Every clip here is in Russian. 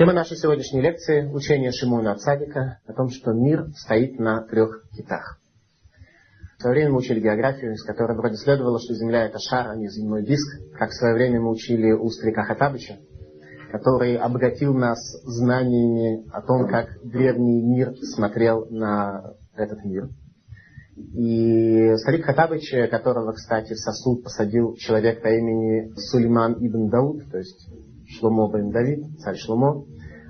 Тема нашей сегодняшней лекции – учение Шимона Цадика о том, что мир стоит на трех китах. В свое время мы учили географию, из которой вроде следовало, что Земля – это шар, а не земной диск. Как в свое время мы учили у старика Хатабыча, который обогатил нас знаниями о том, как древний мир смотрел на этот мир. И старик Хатабыч, которого, кстати, в сосуд посадил человек по имени Сулейман ибн Дауд, то есть Шломо бен Давид, царь Шломо,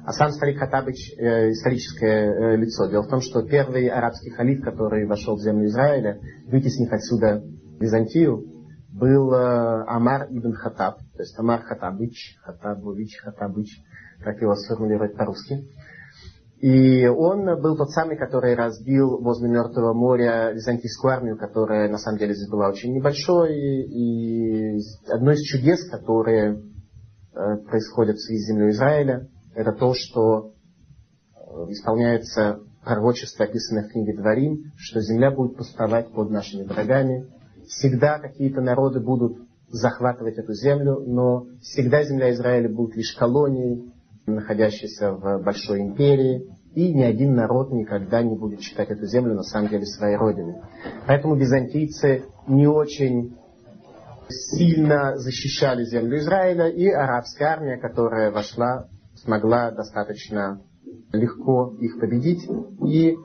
а сам старик Хатабыч э, историческое э, лицо. Дело в том, что первый арабский халиф, который вошел в землю Израиля, вытеснив отсюда Византию, был э, Амар ибн Хатаб, то есть Амар Хатабыч, Хатабович, Хатабыч, как его сформулировать по-русски. И он был тот самый, который разбил возле Мертвого моря византийскую армию, которая на самом деле здесь была очень небольшой. И одно из чудес, которые э, происходят в связи с землей Израиля, это то, что э, исполняется пророчество, описанное в книге Дворим, что земля будет пустовать под нашими врагами. Всегда какие-то народы будут захватывать эту землю, но всегда земля Израиля будет лишь колонией, находящейся в большой империи, и ни один народ никогда не будет считать эту землю на самом деле своей родиной. Поэтому византийцы не очень сильно защищали землю Израиля, и арабская армия, которая вошла, смогла достаточно легко их победить и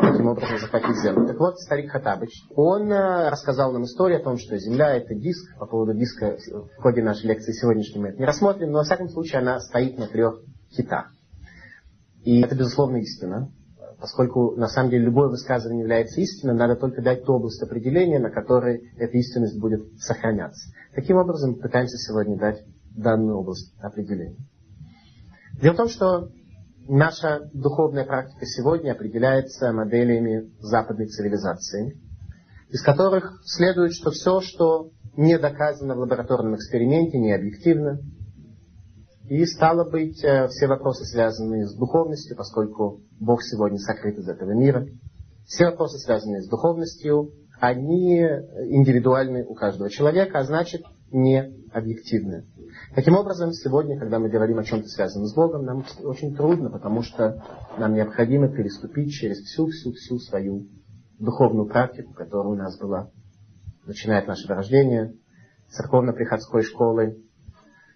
таким образом захватить землю. Так вот, старик Хатабыч, он э, рассказал нам историю о том, что Земля это диск. По поводу диска в ходе нашей лекции сегодняшней мы это не рассмотрим, но во всяком случае она стоит на трех хитах. И это безусловно истина. Поскольку на самом деле любое высказывание является истиной, надо только дать ту область определения, на которой эта истинность будет сохраняться. Таким образом, пытаемся сегодня дать данную область определения. Дело в том, что наша духовная практика сегодня определяется моделями западной цивилизации, из которых следует, что все, что не доказано в лабораторном эксперименте, не объективно, и стало быть, э, все вопросы, связанные с духовностью, поскольку Бог сегодня сокрыт из этого мира, все вопросы, связанные с духовностью, они индивидуальны у каждого человека, а значит не объективны. Таким образом, сегодня, когда мы говорим о чем-то связанном с Богом, нам очень трудно, потому что нам необходимо переступить через всю-всю-всю свою духовную практику, которая у нас была, начиная от нашего рождения, церковно-приходской школы,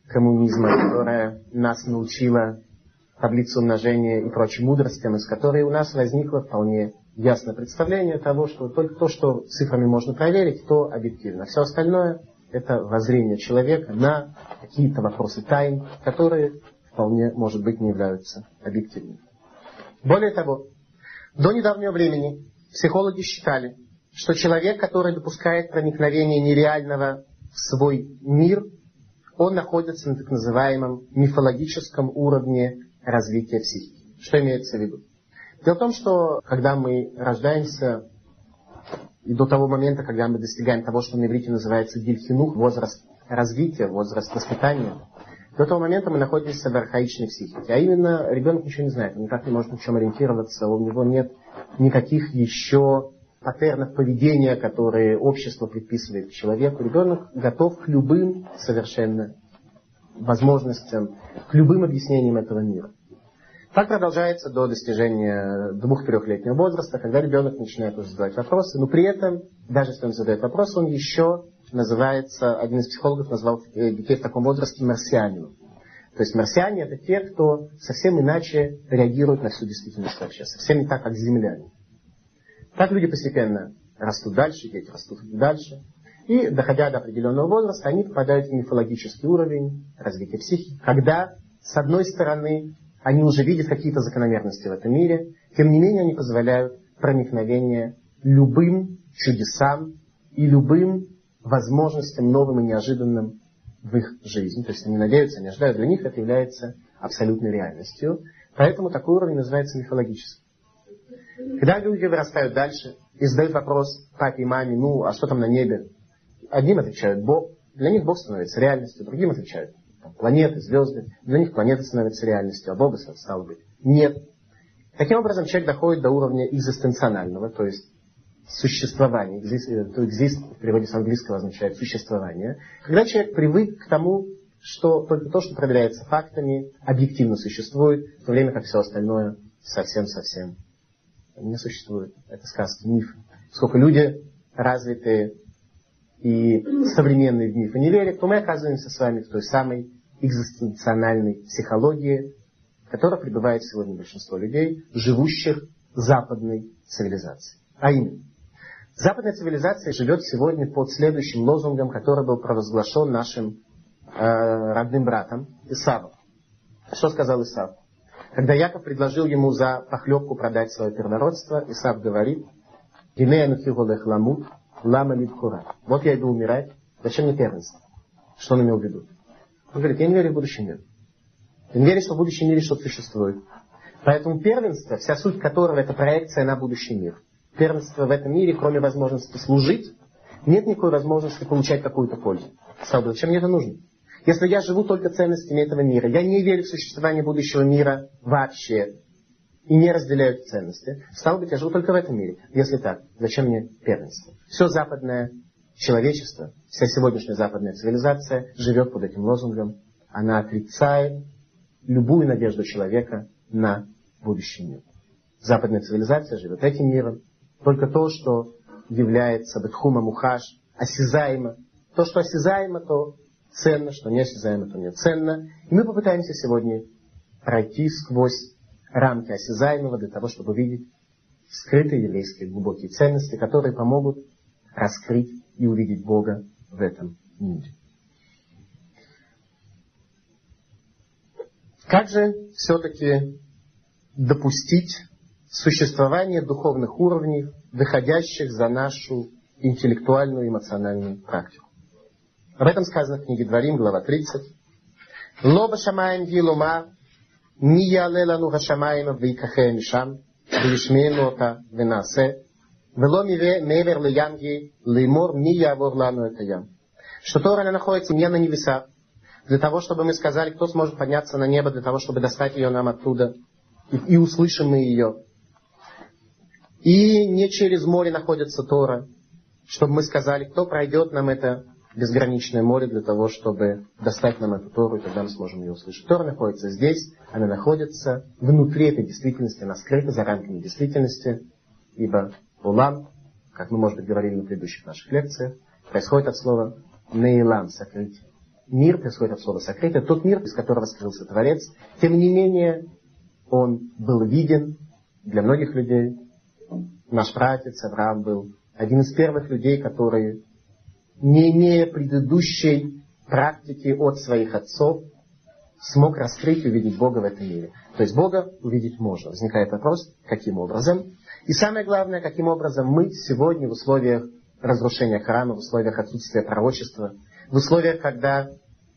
коммунизма, которая нас научила таблицу умножения и прочим мудростям, из которой у нас возникло вполне ясное представление того, что только то, что цифрами можно проверить, то объективно. Все остальное – это воззрение человека на какие-то вопросы тайн, которые вполне, может быть, не являются объективными. Более того, до недавнего времени психологи считали, что человек, который допускает проникновение нереального в свой мир – он находится на так называемом мифологическом уровне развития психики. Что имеется в виду? Дело в том, что когда мы рождаемся, и до того момента, когда мы достигаем того, что на иврите называется гильхинух, возраст развития, возраст воспитания, до того момента мы находимся в архаичной психике. А именно, ребенок ничего не знает, он никак не может в чем ориентироваться, у него нет никаких еще паттернов поведения, которые общество предписывает человеку, ребенок готов к любым совершенно возможностям, к любым объяснениям этого мира. Так продолжается до достижения двух-трехлетнего возраста, когда ребенок начинает уже задавать вопросы, но при этом, даже если он задает вопросы, он еще называется, один из психологов назвал детей в таком возрасте марсианином. То есть марсиане это те, кто совсем иначе реагирует на всю действительность вообще, совсем не так, как земляне. Так люди постепенно растут дальше, дети растут дальше. И, доходя до определенного возраста, они попадают в мифологический уровень развития психики, когда, с одной стороны, они уже видят какие-то закономерности в этом мире, тем не менее они позволяют проникновение любым чудесам и любым возможностям новым и неожиданным в их жизни. То есть они надеются, они ожидают, для них это является абсолютной реальностью. Поэтому такой уровень называется мифологическим. Когда люди вырастают дальше и задают вопрос папе и маме, ну, а что там на небе? Одним отвечают Бог, для них Бог становится реальностью, другим отвечают там, планеты, звезды, для них планеты становятся реальностью, а Бога стало быть нет. Таким образом, человек доходит до уровня экзистенционального, то есть существования. Экзист, э, экзист в переводе с английского означает существование. Когда человек привык к тому, что только то, что проверяется фактами, объективно существует, в то время как все остальное совсем-совсем не существует. Это сказки, миф. Сколько люди развитые и современные в мифы не верят, то мы оказываемся с вами в той самой экзистенциональной психологии, в которой пребывает сегодня большинство людей, живущих западной цивилизацией. А именно, западная цивилизация живет сегодня под следующим лозунгом, который был провозглашен нашим э, родным братом Исавом. Что сказал Исав? Когда Яков предложил ему за похлебку продать свое первородство, Исав говорит, лама Вот я иду умирать, зачем мне первенство? Что он имел в виду? Он говорит, я не верю в будущий мир. Я не верю, что в будущем мире что-то существует. Поэтому первенство, вся суть которого это проекция на будущий мир. Первенство в этом мире, кроме возможности служить, нет никакой возможности получать какую-то пользу. Сказал зачем мне это нужно? Если я живу только ценностями этого мира, я не верю в существование будущего мира вообще, и не разделяю эти ценности, стало быть, я живу только в этом мире. Если так, зачем мне первенство? Все западное человечество, вся сегодняшняя западная цивилизация живет под этим лозунгом. Она отрицает любую надежду человека на будущий мир. Западная цивилизация живет этим миром. Только то, что является бетхума мухаш, осязаемо. То, что осязаемо, то ценно, что не осязаемо, то не ценно. И мы попытаемся сегодня пройти сквозь рамки осязаемого для того, чтобы увидеть скрытые еврейские глубокие ценности, которые помогут раскрыть и увидеть Бога в этом мире. Как же все-таки допустить существование духовных уровней, выходящих за нашу интеллектуальную эмоциональную практику? Об этом сказано в книге Дворим, глава 30. Лоба шамаем гилума, ни яле лану хашамаем вейкахе мишам, вишмену ота венасе, вело мевер лиямги, леймор ми явор лану это ям. Что Тора находится не на небесах, для того, чтобы мы сказали, кто сможет подняться на небо, для того, чтобы достать ее нам оттуда, и, и услышим мы ее. И не через море находится Тора, чтобы мы сказали, кто пройдет нам это безграничное море для того, чтобы достать нам эту Тору, и тогда мы сможем ее услышать. Тора находится здесь, она находится внутри этой действительности, она скрыта за рамками действительности, ибо улам, как мы, может быть, говорили на предыдущих наших лекциях, происходит от слова неилам, сокрытие мир происходит от слова сокрытие, тот мир, из которого скрылся Творец, тем не менее, он был виден для многих людей. Наш пратец Авраам был один из первых людей, который, не имея предыдущей практики от своих отцов, смог раскрыть и увидеть Бога в этом мире. То есть Бога увидеть можно. Возникает вопрос, каким образом. И самое главное, каким образом мы сегодня в условиях разрушения храма, в условиях отсутствия пророчества, в условиях, когда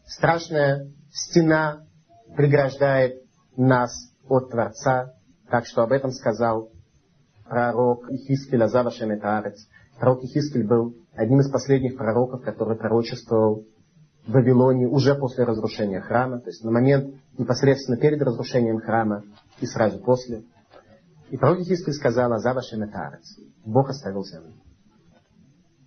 страшная стена преграждает нас от Творца, так что об этом сказал пророк Ихискель Азавашем Этаарец. Пророк Ихискель был одним из последних пророков, который пророчествовал в Вавилоне уже после разрушения храма, то есть на момент непосредственно перед разрушением храма и сразу после. И пророк Ихискель сказал Азавашем Этаарец. Бог оставил землю.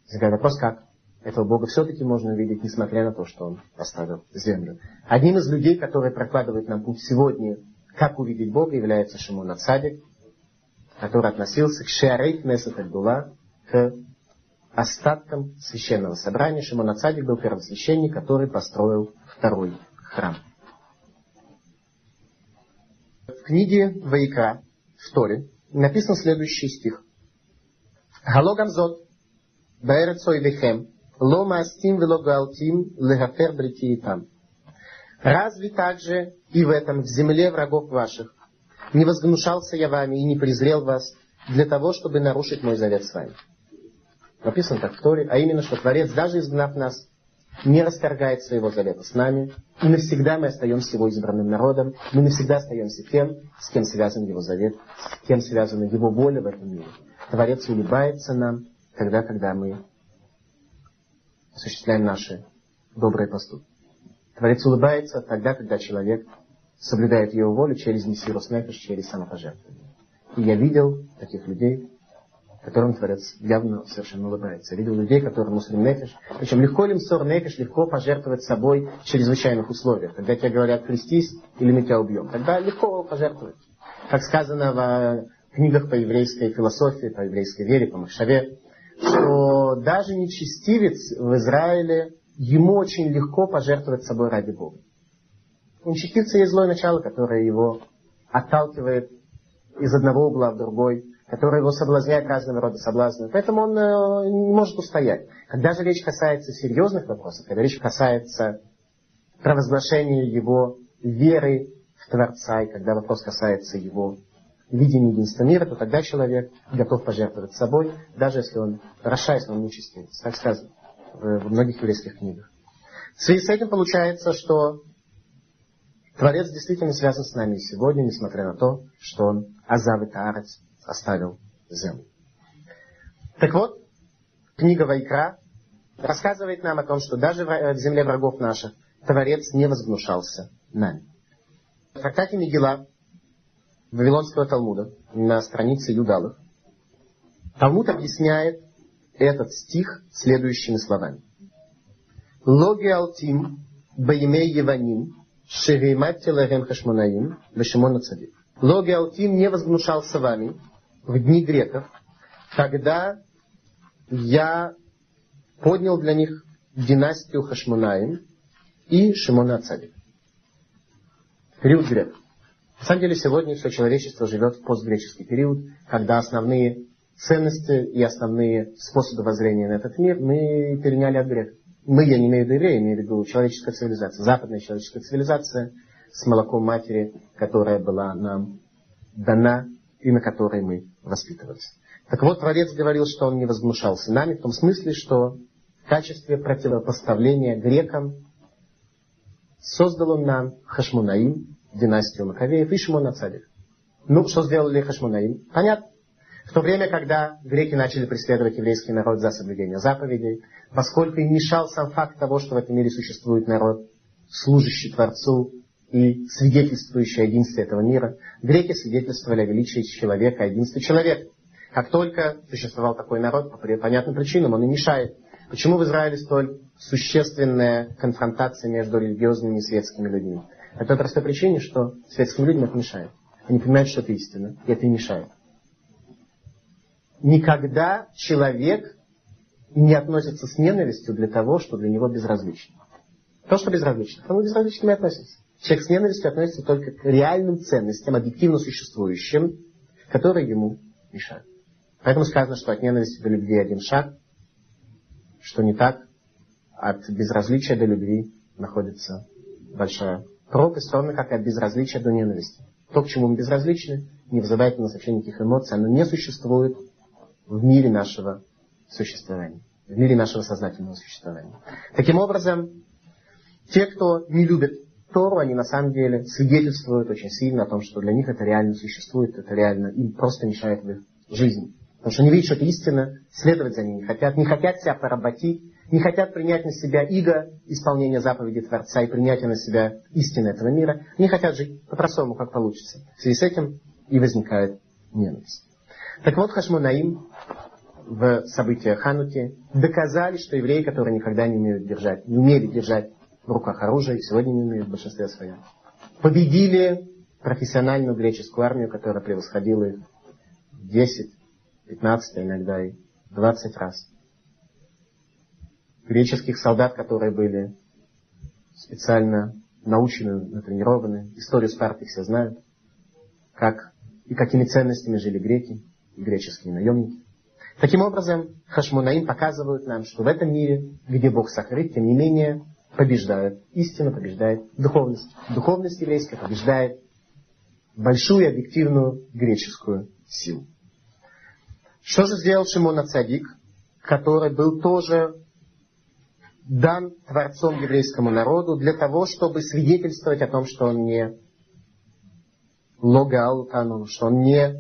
Возникает вопрос, как? этого Бога все-таки можно увидеть, несмотря на то, что Он оставил землю. Одним из людей, которые прокладывают нам путь сегодня, как увидеть Бога, является Шимон Ацадик, который относился к Шиарейт Несет Альдула, к остаткам священного собрания. Шимон Ацадик был первосвященник, который построил второй храм. В книге Ваикра, в Торе, написан следующий стих. Галогам зот, Баэрецой Вехем, Ло мастим вело галтим легафер брити там. Разве также и в этом, в земле врагов ваших, не возгнушался я вами и не презрел вас для того, чтобы нарушить мой завет с вами? Написано так в Торе, а именно, что Творец, даже изгнав нас, не расторгает своего завета с нами, и навсегда мы остаемся его избранным народом, мы навсегда остаемся тем, с кем связан его завет, с кем связана его воля в этом мире. Творец улыбается нам тогда, когда мы осуществляем наши добрые поступки. Творец улыбается тогда, когда человек соблюдает его волю через мессирус нефиш, через самопожертвование. И я видел таких людей, которым Творец явно совершенно улыбается. Я видел людей, которые муслим нефиш. Причем легко ли мсор нефиш, легко пожертвовать собой в чрезвычайных условиях. Когда тебе говорят крестись или мы тебя убьем. Тогда легко пожертвовать. Как сказано в книгах по еврейской философии, по еврейской вере, по Махшаве, что даже нечестивец в Израиле, ему очень легко пожертвовать собой ради Бога. У нечестивца есть злое начало, которое его отталкивает из одного угла в другой, которое его соблазняет разного рода соблазнами. Поэтому он э, не может устоять. Когда же речь касается серьезных вопросов, когда речь касается провозглашения его веры в Творца, и когда вопрос касается его видения единства мира, то тогда человек готов пожертвовать собой, даже если он Раша, если он нечестивец. Так сказано в многих еврейских книгах. В связи с этим получается, что Творец действительно связан с нами сегодня, несмотря на то, что он Азав и оставил землю. Так вот, книга Вайкра рассказывает нам о том, что даже в земле врагов наших Творец не возгнушался нами. В трактате Мегила Вавилонского Талмуда на странице Юдалых Талмуд объясняет этот стих следующими словами. Логи алтим баимей еваним шеримат теларем хашмонаим вешимона цадик. Логи алтим не возгнушался вами в дни греков, когда я поднял для них династию Хашмунаим и Шимона Цадик. Период греков. На самом деле сегодня все человечество живет в постгреческий период, когда основные ценности и основные способы воззрения на этот мир мы переняли от греков. Мы, я не имею в виду евреи, я имею в виду человеческая цивилизация, западная человеческая цивилизация с молоком матери, которая была нам дана и на которой мы воспитывались. Так вот, Творец говорил, что он не возмущался нами, в том смысле, что в качестве противопоставления грекам создал он нам Хашмунаим, династию Маковеев и Шимона Царев. Ну, что сделали Хашмунаим? Понятно. В то время, когда греки начали преследовать еврейский народ за соблюдение заповедей, поскольку им мешал сам факт того, что в этом мире существует народ, служащий Творцу и свидетельствующий о единстве этого мира, греки свидетельствовали о величии человека, о единстве человека. Как только существовал такой народ, по понятным причинам, он и мешает. Почему в Израиле столь существенная конфронтация между религиозными и светскими людьми? Это по простой причине, что светским людям это мешает. Они понимают, что это истина, и это им мешает. Никогда человек не относится с ненавистью для того, что для него безразлично. То, что безразлично, к тому безразличным и относится. Человек с ненавистью относится только к реальным ценностям, объективно существующим, которые ему мешают. Поэтому сказано, что от ненависти до любви один шаг, что не так, от безразличия до любви находится большая пропасть, ровно как и от безразличия до ненависти. То, к чему мы безразличны, не вызывает у нас вообще никаких эмоций, оно не существует в мире нашего существования, в мире нашего сознательного существования. Таким образом, те, кто не любит Тору, они на самом деле свидетельствуют очень сильно о том, что для них это реально существует, это реально им просто мешает в их жизни. Потому что они видят, что это истина, следовать за ней не хотят, не хотят себя поработить, не хотят принять на себя иго исполнения заповеди Творца и принятия на себя истины этого мира, не хотят жить по-простому, как получится. В связи с этим и возникает ненависть. Так вот, Хашмонаим в событиях Хануки доказали, что евреи, которые никогда не умеют держать, не умели держать в руках оружие, сегодня не умеют в большинстве своем, победили профессиональную греческую армию, которая превосходила их 10, 15, иногда и 20 раз. Греческих солдат, которые были специально научены, натренированы. Историю Спарты все знают. Как и какими ценностями жили греки и греческие наемники. Таким образом, Хашмунаим показывают нам, что в этом мире, где Бог сокрыт, тем не менее, побеждает. Истина побеждает духовность. Духовность еврейская побеждает большую объективную греческую силу. Что же сделал Шимон Ацадик, который был тоже дан Творцом еврейскому народу для того, чтобы свидетельствовать о том, что он не логал что он не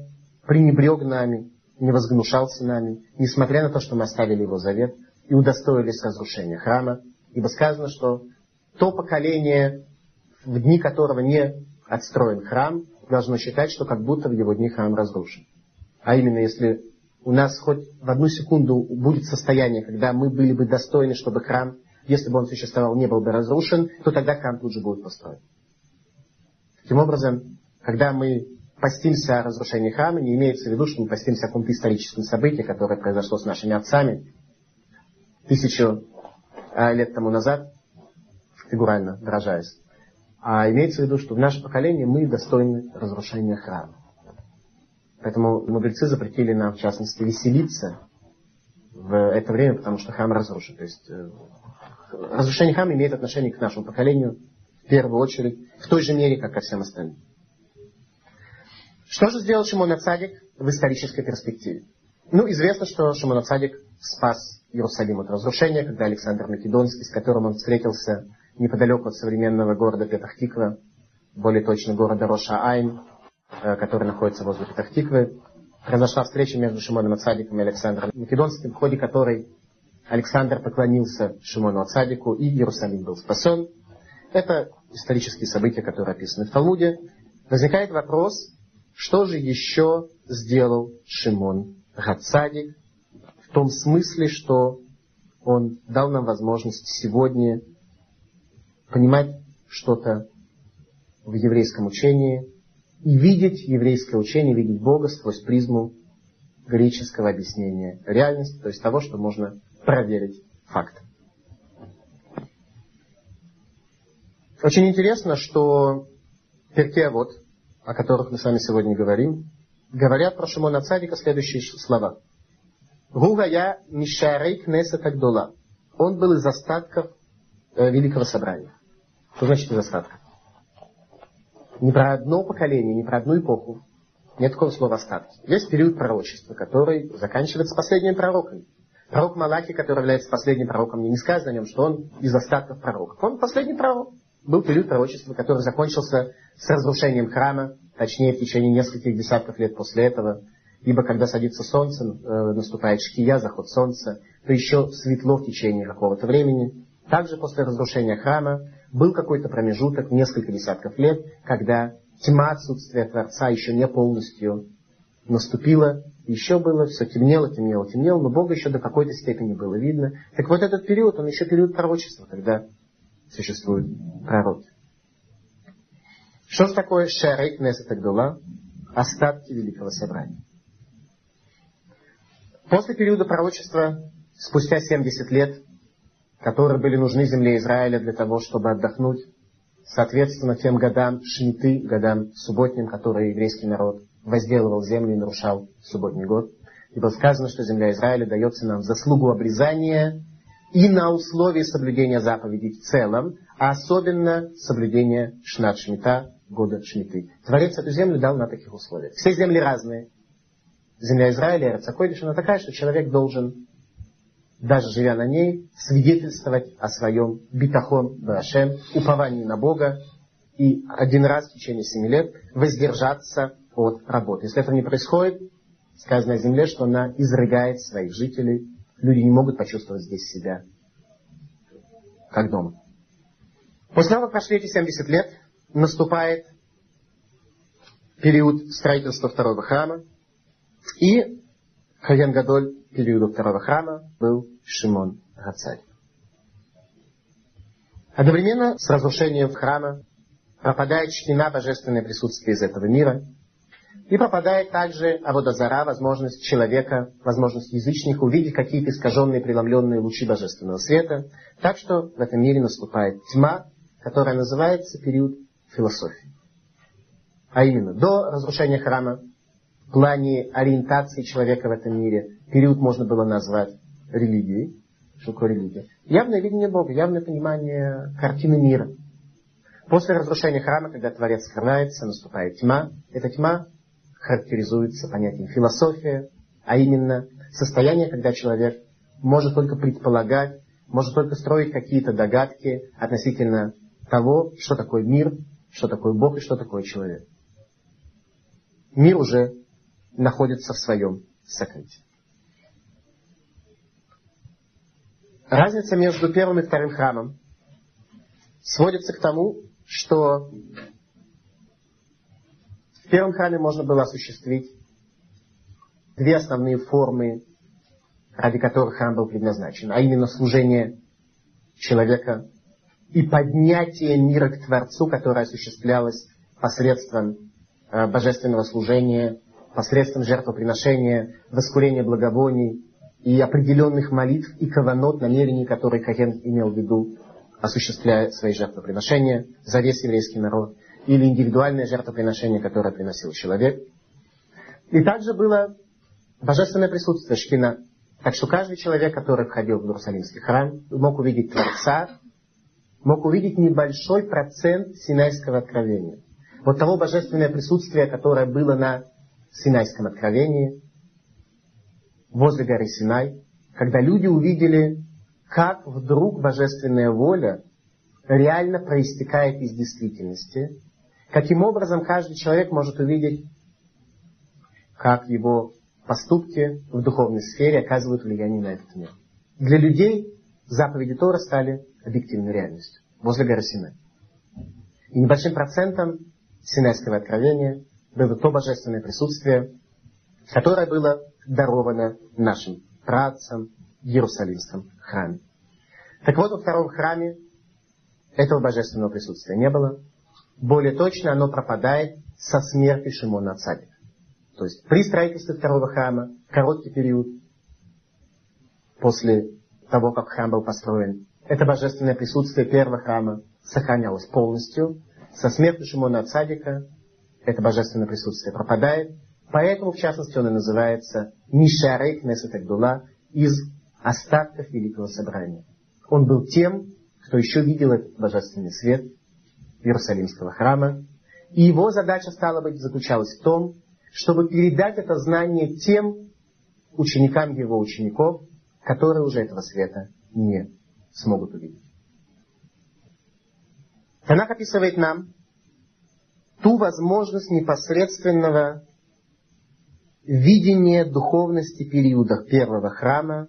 пренебрег нами, не возгнушался нами, несмотря на то, что мы оставили его завет и удостоились разрушения храма, ибо сказано, что то поколение, в дни которого не отстроен храм, должно считать, что как будто в его дни храм разрушен. А именно, если у нас хоть в одну секунду будет состояние, когда мы были бы достойны, чтобы храм, если бы он существовал, не был бы разрушен, то тогда храм тут же будет построен. Таким образом, когда мы постимся о разрушении храма, не имеется в виду, что мы постимся о каком-то историческом событии, которое произошло с нашими отцами тысячу лет тому назад, фигурально выражаясь. А имеется в виду, что в наше поколение мы достойны разрушения храма. Поэтому мудрецы запретили нам, в частности, веселиться в это время, потому что храм разрушен. То есть э, разрушение храма имеет отношение к нашему поколению в первую очередь, в той же мере, как ко всем остальным. Что же сделал Шимон Ацадик в исторической перспективе? Ну, известно, что Шимон Ацадик спас Иерусалим от разрушения, когда Александр Македонский, с которым он встретился неподалеку от современного города Петахтиква, более точно города Роша-Айн, э, который находится возле Петахтиквы, произошла встреча между Шимоном Ацадиком и Александром Македонским, в ходе которой Александр поклонился Шимону Ацадику, и Иерусалим был спасен. Это исторические события, которые описаны в Талмуде. Возникает вопрос, что же еще сделал Шимон Ацадик в том смысле, что он дал нам возможность сегодня понимать что-то в еврейском учении и видеть еврейское учение, видеть Бога сквозь призму греческого объяснения реальности, то есть того, что можно проверить факт. Очень интересно, что Перке вот, о которых мы с вами сегодня говорим, говорят про Шимона Царика следующие слова. Гугая Мишарей Кнеса Тагдула. Он был из остатков э, Великого Собрания. Что значит из остатков? Ни про одно поколение, ни про одну эпоху нет такого слова остатки. Есть период пророчества, который заканчивается последним пророком. Пророк Малахи, который является последним пророком, мне не сказано о нем, что он из остатков пророков. Он последний пророк. Был период пророчества, который закончился с разрушением храма, точнее в течение нескольких десятков лет после этого. Ибо когда садится солнце, э, наступает шкия, заход солнца, то еще светло в течение какого-то времени. Также после разрушения храма был какой-то промежуток, несколько десятков лет, когда тьма отсутствия Творца еще не полностью наступила, еще было, все темнело, темнело, темнело, но Бога еще до какой-то степени было видно. Так вот этот период, он еще период пророчества, когда существуют пророки. Что же такое Шарей Кнесет Агдула? Остатки Великого Собрания. После периода пророчества, спустя 70 лет, которые были нужны земле Израиля для того, чтобы отдохнуть, соответственно тем годам шмиты, годам субботним, которые еврейский народ возделывал землю и нарушал субботний год. Ибо сказано, что земля Израиля дается нам заслугу обрезания и на условии соблюдения заповедей в целом, а особенно соблюдения шнат шмита, года шмиты. Творец эту землю дал на таких условиях. Все земли разные. Земля Израиля, Эрцакойдиш, она такая, что человек должен даже живя на ней, свидетельствовать о своем битахон Барашем, уповании на Бога, и один раз в течение семи лет воздержаться от работы. Если этого не происходит, сказано о земле, что она изрыгает своих жителей. Люди не могут почувствовать здесь себя как дома. После того, как прошли эти 70 лет, наступает период строительства второго храма, и Хаген Гадоль периода второго храма был Шимон Гацарь. Одновременно с разрушением храма пропадает шкина божественное присутствие из этого мира, и пропадает также Аводазара, возможность человека, возможность язычника увидеть какие-то искаженные, преломленные лучи божественного света. Так что в этом мире наступает тьма, которая называется период философии. А именно, до разрушения храма, в плане ориентации человека в этом мире, период можно было назвать религией. Что такое религия? Явное видение Бога, явное понимание картины мира. После разрушения храма, когда Творец скрывается, наступает тьма. Эта тьма характеризуется понятием философия, а именно состояние, когда человек может только предполагать, может только строить какие-то догадки относительно того, что такое мир, что такое Бог и что такое человек. Мир уже находится в своем сокрытии. Разница между первым и вторым храмом сводится к тому, что в первом храме можно было осуществить две основные формы, ради которых храм был предназначен, а именно служение человека и поднятие мира к Творцу, которое осуществлялось посредством э, божественного служения, посредством жертвоприношения, воскурения благовоний и определенных молитв и каванот, намерений, которые Каген имел в виду, осуществляя свои жертвоприношения за весь еврейский народ, или индивидуальное жертвоприношение, которое приносил человек. И также было божественное присутствие Шкина. Так что каждый человек, который входил в Иерусалимский храм, мог увидеть Творца, мог увидеть небольшой процент Синайского откровения. Вот того божественное присутствие, которое было на Синайском откровении, возле горы Синай, когда люди увидели, как вдруг божественная воля реально проистекает из действительности, каким образом каждый человек может увидеть, как его поступки в духовной сфере оказывают влияние на этот мир. Для людей заповеди Тора стали объективной реальностью возле горы Синай. И небольшим процентом Синайского откровения было то божественное присутствие, которое было даровано нашим працам в Иерусалимском храме. Так вот, во втором храме этого божественного присутствия не было. Более точно, оно пропадает со смерти Шимона Цадика. То есть при строительстве второго храма, короткий период после того, как храм был построен, это божественное присутствие первого храма сохранялось полностью. Со смертью Шимона Цадика это божественное присутствие пропадает. Поэтому, в частности, он и называется Мишарей Кнесет из остатков Великого Собрания. Он был тем, кто еще видел этот божественный свет Иерусалимского храма. И его задача, стала быть, заключалась в том, чтобы передать это знание тем ученикам его учеников, которые уже этого света не смогут увидеть. Танах описывает нам ту возможность непосредственного видения духовности периода первого храма,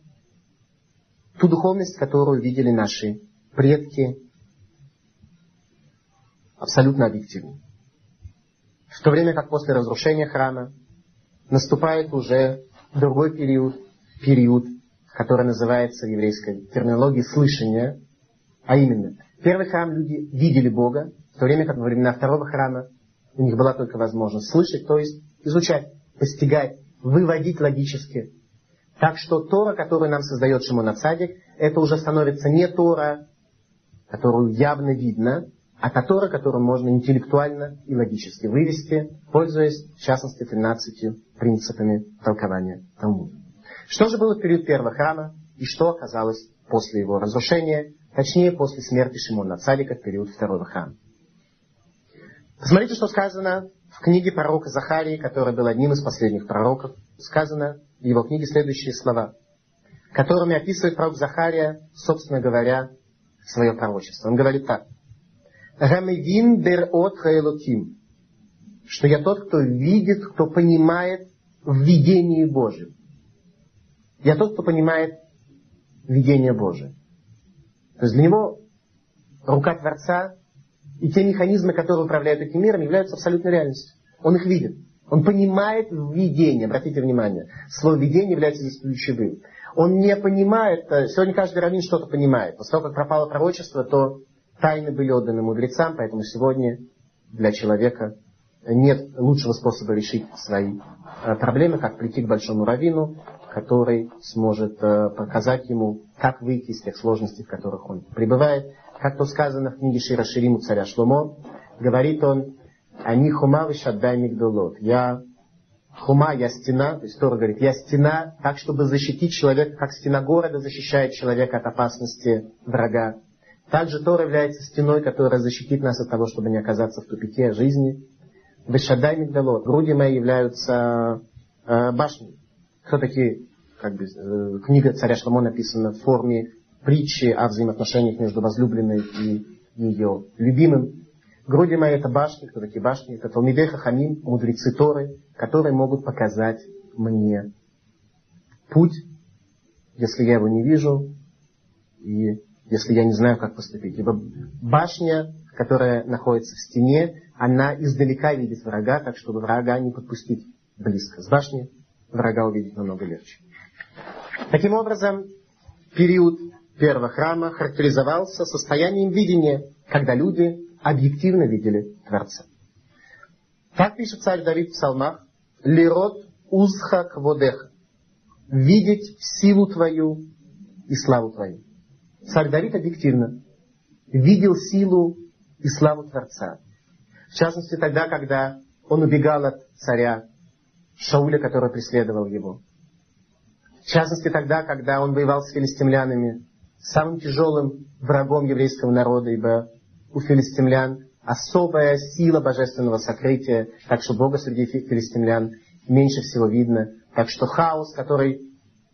ту духовность, которую видели наши предки, абсолютно объективно. В то время как после разрушения храма наступает уже другой период, период которая называется в еврейской терминологии слышание, а именно, первый храм люди видели Бога, в то время как во времена второго храма у них была только возможность слышать, то есть изучать, постигать, выводить логически. Так что Тора, которую нам создает Шимон Ацадик, это уже становится не Тора, которую явно видно, а та Тора, которую можно интеллектуально и логически вывести, пользуясь, в частности, 13 принципами толкования Талмуда. Что же было в период первого храма и что оказалось после его разрушения, точнее после смерти Шимона Цадика в период второго храма. Посмотрите, что сказано в книге пророка Захарии, который был одним из последних пророков. Сказано в его книге следующие слова, которыми описывает пророк Захария, собственно говоря, свое пророчество. Он говорит так. Рамевин бер от хаэлоким. Что я тот, кто видит, кто понимает в видении Божьем. Я тот, кто понимает видение Божие. То есть для него рука Творца и те механизмы, которые управляют этим миром, являются абсолютной реальностью. Он их видит. Он понимает видение. Обратите внимание. Слово видение является здесь ключевым. Он не понимает, э, сегодня каждый раввин что-то понимает. После того, как пропало пророчество, то тайны были отданы мудрецам, поэтому сегодня для человека нет лучшего способа решить свои э, проблемы, как прийти к большому раввину который сможет э, показать ему, как выйти из тех сложностей, в которых он пребывает. Как то сказано в книге Шира Шириму царя Шломо, говорит он, они хума вышаддай мигдолот. Я хума, я стена, то есть Тора говорит, я стена, так, чтобы защитить человека, как стена города защищает человека от опасности врага. Также Тора является стеной, которая защитит нас от того, чтобы не оказаться в тупике жизни. Вышадай мигдалот. Груди мои являются э, башней. Кто такие, как бы, э, книга царя Шламо написана в форме притчи о взаимоотношениях между возлюбленной и ее любимым. Груди мои это башни, кто такие башни? Это Талмидей Хахамим, мудрецы Торы, которые могут показать мне путь, если я его не вижу, и если я не знаю, как поступить. Либо башня, которая находится в стене, она издалека видит врага, так чтобы врага не подпустить близко. С башни врага увидеть намного легче. Таким образом, период первого храма характеризовался состоянием видения, когда люди объективно видели Творца. Так пишет царь Давид в псалмах, «Лирот узха кводеха» – «видеть силу твою и славу твою». Царь Давид объективно видел силу и славу Творца. В частности, тогда, когда он убегал от царя Шауля, который преследовал его. В частности, тогда, когда он воевал с филистимлянами, самым тяжелым врагом еврейского народа, ибо у филистимлян особая сила божественного сокрытия, так что Бога среди филистимлян меньше всего видно. Так что хаос, который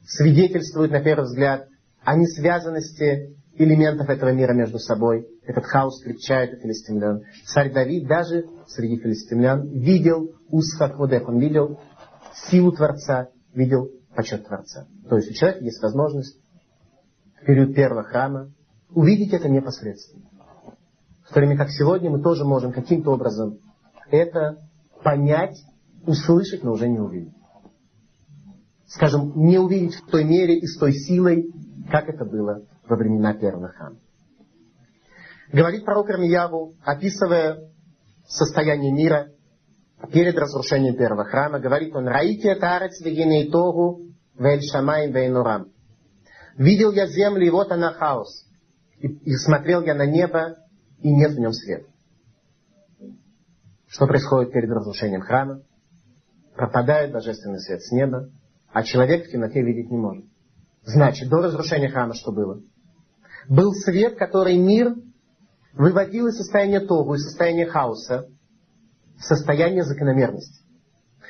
свидетельствует на первый взгляд о несвязанности элементов этого мира между собой, этот хаос крепчает у филистимлян. Царь Давид даже среди филистимлян видел Усхакводех, он видел силу Творца, видел почет Творца. То есть у человека есть возможность в период первого храма увидеть это непосредственно. В то время как сегодня мы тоже можем каким-то образом это понять, услышать, но уже не увидеть. Скажем, не увидеть в той мере и с той силой, как это было во времена первого храма. Говорит пророк Ирмияву, описывая состояние мира перед разрушением первого храма, говорит он, «Раите тарец вегине тогу вель шамай вейнурам». Видел я землю, и вот она хаос. И, и смотрел я на небо, и нет в нем света. Что происходит перед разрушением храма? Пропадает божественный свет с неба, а человек в темноте видеть не может. Значит, до разрушения храма что было? Был свет, который мир выводил из состояния тогу, из состояния хаоса, в состояние закономерности.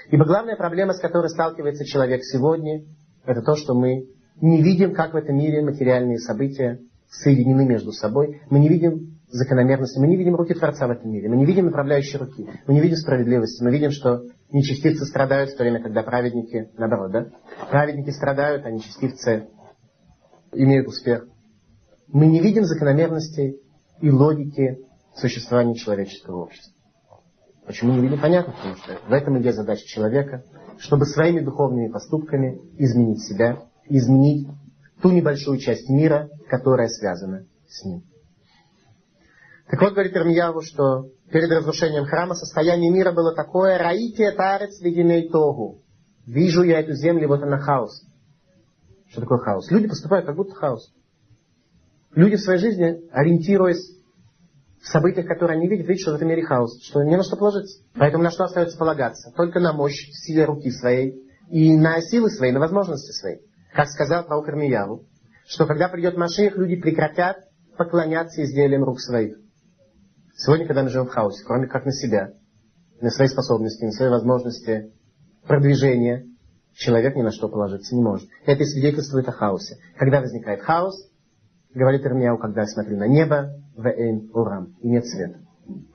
Ибо главная проблема, с которой сталкивается человек сегодня, это то, что мы не видим, как в этом мире материальные события соединены между собой. Мы не видим закономерности, мы не видим руки Творца в этом мире, мы не видим направляющей руки, мы не видим справедливости, мы видим, что нечестивцы страдают в то время, когда праведники, наоборот, да? Праведники страдают, а нечестивцы имеют успех. Мы не видим закономерностей и логики существования человеческого общества. Почему не видим? Понятно, потому что в этом идея задача человека, чтобы своими духовными поступками изменить себя, изменить ту небольшую часть мира, которая связана с ним. Так вот, говорит Ирмияву, что перед разрушением храма состояние мира было такое, раите тарец ледяной тогу. Вижу я эту землю, вот она хаос. Что такое хаос? Люди поступают как будто хаос. Люди в своей жизни, ориентируясь в событиях, которые они видят, видят, что в этом мире хаос, что не на что положиться. Поэтому на что остается полагаться? Только на мощь, силе руки своей и на силы свои, на возможности свои. Как сказал пророк Ирмияву, что когда придет Машиих, люди прекратят поклоняться изделиям рук своих. Сегодня, когда мы живем в хаосе, кроме как на себя, на свои способности, на свои возможности продвижения, человек ни на что положиться не может. Это свидетельствует о хаосе. Когда возникает хаос, говорит Ирмияу, когда я смотрю на небо, в эйн урам, и нет света.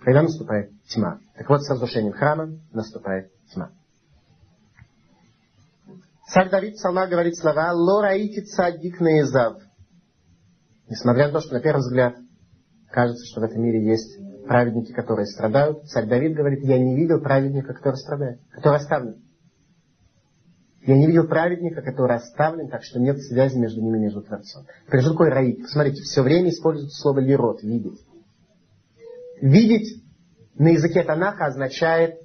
Когда наступает тьма. Так вот, с разрушением храма наступает тьма. Царь Давид в псалмах говорит слова «Ло раити цадик наизав». Несмотря на то, что на первый взгляд кажется, что в этом мире есть праведники, которые страдают, царь Давид говорит, я не видел праведника, который страдает, который оставлен. Я не видел праведника, который оставлен, так что нет связи между ними, между Творцом. Так что такое? Посмотрите, все время используется слово лирот, видеть. Видеть на языке Танаха означает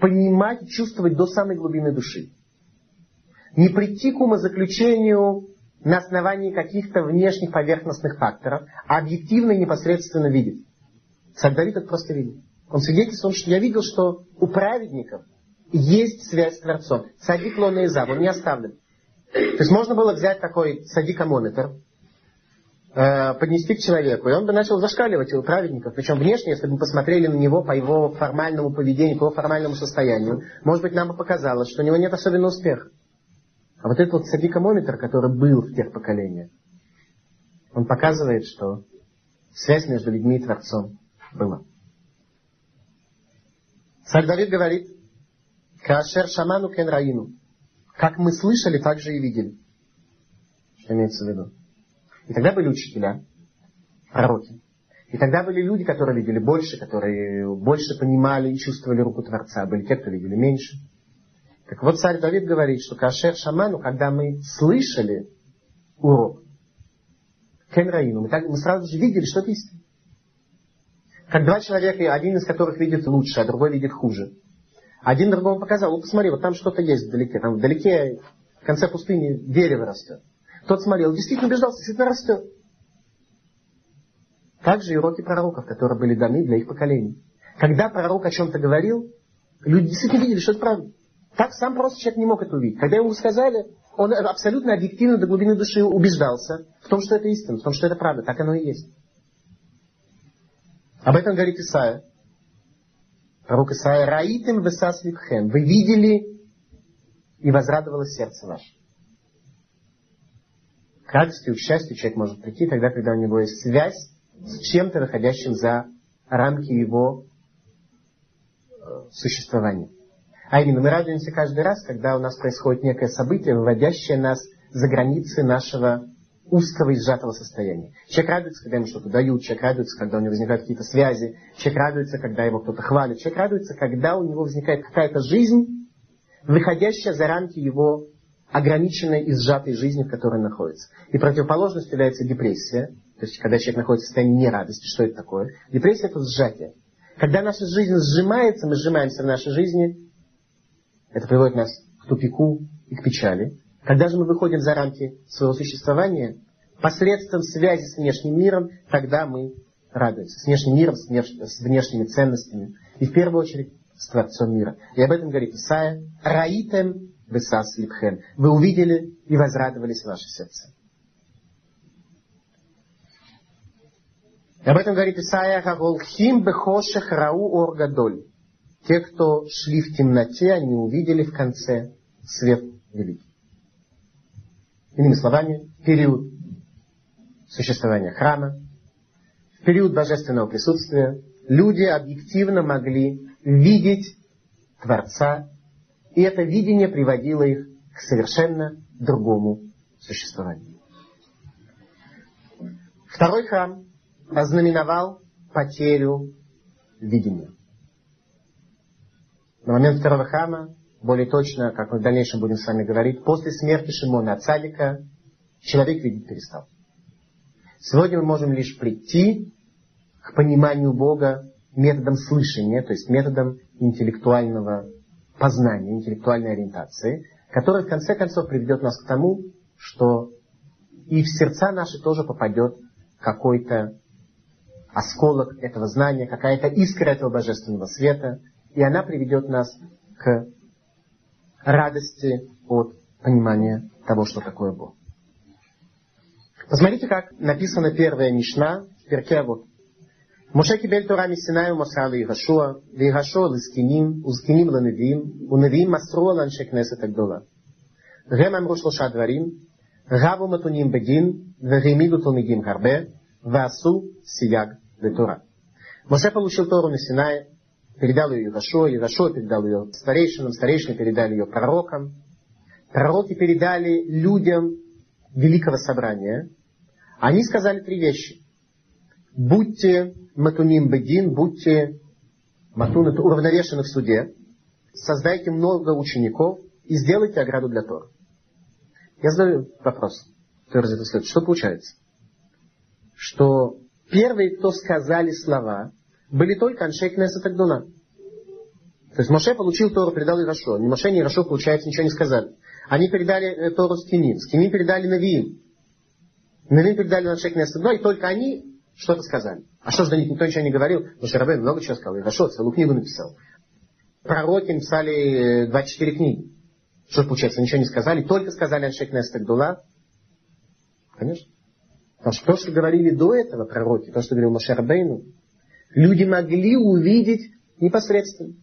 понимать, чувствовать до самой глубины души. Не прийти к умозаключению на основании каких-то внешних поверхностных факторов, а объективно и непосредственно видеть. Царь Давид это просто видел. Он свидетельствует, что я видел, что у праведников есть связь с Творцом. Садик лона изав, он не оставлен. То есть можно было взять такой садикомометр, э, поднести к человеку, и он бы начал зашкаливать у праведников. Причем внешне, если бы мы посмотрели на него по его формальному поведению, по его формальному состоянию, может быть, нам бы показалось, что у него нет особенного успеха. А вот этот вот садикомометр, который был в тех поколениях, он показывает, что связь между людьми и Творцом была. Царь Давид говорит, Кашер шаману кен раину. Как мы слышали, так же и видели. Что имеется в виду? И тогда были учителя, пророки. И тогда были люди, которые видели больше, которые больше понимали и чувствовали руку Творца. Были те, кто видели меньше. Так вот, царь Давид говорит, что Кашер Шаману, когда мы слышали урок, Кенраину, мы, так, мы сразу же видели, что это истина. Как два человека, один из которых видит лучше, а другой видит хуже. Один другому показал, ну посмотри, вот там что-то есть вдалеке, там вдалеке, в конце пустыни дерево растет. Тот смотрел, действительно убеждался, действительно растет. Также и уроки пророков, которые были даны для их поколений. Когда пророк о чем-то говорил, люди действительно видели, что это правда. Так сам просто человек не мог это увидеть. Когда ему сказали, он абсолютно объективно до глубины души убеждался в том, что это истина, в том, что это правда. Так оно и есть. Об этом говорит Исаия. Пророк Исаия, «Раитым весас липхем». Вы видели и возрадовалось сердце ваше. К радости и к счастью человек может прийти тогда, когда у него есть связь с чем-то, выходящим за рамки его э, существования. А именно, мы радуемся каждый раз, когда у нас происходит некое событие, выводящее нас за границы нашего узкого и сжатого состояния. Человек радуется, когда ему что-то дают, человек радуется, когда у него возникают какие-то связи, человек радуется, когда его кто-то хвалит, человек радуется, когда у него возникает какая-то жизнь, выходящая за рамки его ограниченной и сжатой жизни, в которой он находится. И противоположностью является депрессия, то есть когда человек находится в состоянии нерадости, что это такое? Депрессия это сжатие. Когда наша жизнь сжимается, мы сжимаемся в нашей жизни, это приводит нас к тупику и к печали. Когда же мы выходим за рамки своего существования, посредством связи с внешним миром, тогда мы радуемся. С внешним миром, с, внешними ценностями. И в первую очередь с Творцом мира. И об этом говорит Исаия. Раитем весас липхем. Вы увидели и возрадовались в ваше сердце. И об этом говорит Исаия. Хаголхим бехошех рау оргадоль. Те, кто шли в темноте, они увидели в конце свет великий. Иными словами, период существования храма, в период божественного присутствия люди объективно могли видеть Творца, и это видение приводило их к совершенно другому существованию. Второй храм ознаменовал потерю видения. На момент второго храма, более точно, как мы в дальнейшем будем с вами говорить, после смерти Шимона Цадика человек видеть перестал. Сегодня мы можем лишь прийти к пониманию Бога методом слышания, то есть методом интеллектуального познания, интеллектуальной ориентации, который в конце концов приведет нас к тому, что и в сердца наши тоже попадет какой-то осколок этого знания, какая-то искра этого божественного света, и она приведет нас к радости от понимания того, что такое Бог. Посмотрите, как написана первая Мишна в перке вот. Моше кибель Тора Мисинаю Мосал Игашуа, Вигашуа Лискиним, Узкиним Ланевим, Уневим Масруа Ланшекнеса Тагдула. Гем Амру Шлоша Дварим, Гаву Матуним Бедин, Вегемиду Талмигим Гарбе, Васу Сияг Летура. Моше получил Тору на передал ее Иерошо, Иерошо передал ее старейшинам, старейшины передали ее пророкам. Пророки передали людям великого собрания. Они сказали три вещи. Будьте матуним бедин, будьте матун, это уравновешены в суде, создайте много учеников и сделайте ограду для Тора. Я задаю вопрос. Что получается? Что первые, кто сказали слова, были только Аншей Кнессет Агдуна. То есть Моше получил Тору, передал Ирашо. Ни Моше, ни Ирашо, получается, ничего не сказали. Они передали э, Тору Скиним. Скиним передали Навиим. Навиим передали Аншей Кнессет Агдуна, и только они что-то сказали. А что же до них никто ничего не говорил? Моше Рабен много чего сказал. Ирашо целую книгу написал. Пророки написали 24 э, книги. Что же получается, ничего не сказали, только сказали Аншей Кнессет Агдула. Конечно. Потому что то, что говорили до этого пророки, то, что говорил Моше Рабейну, люди могли увидеть непосредственно.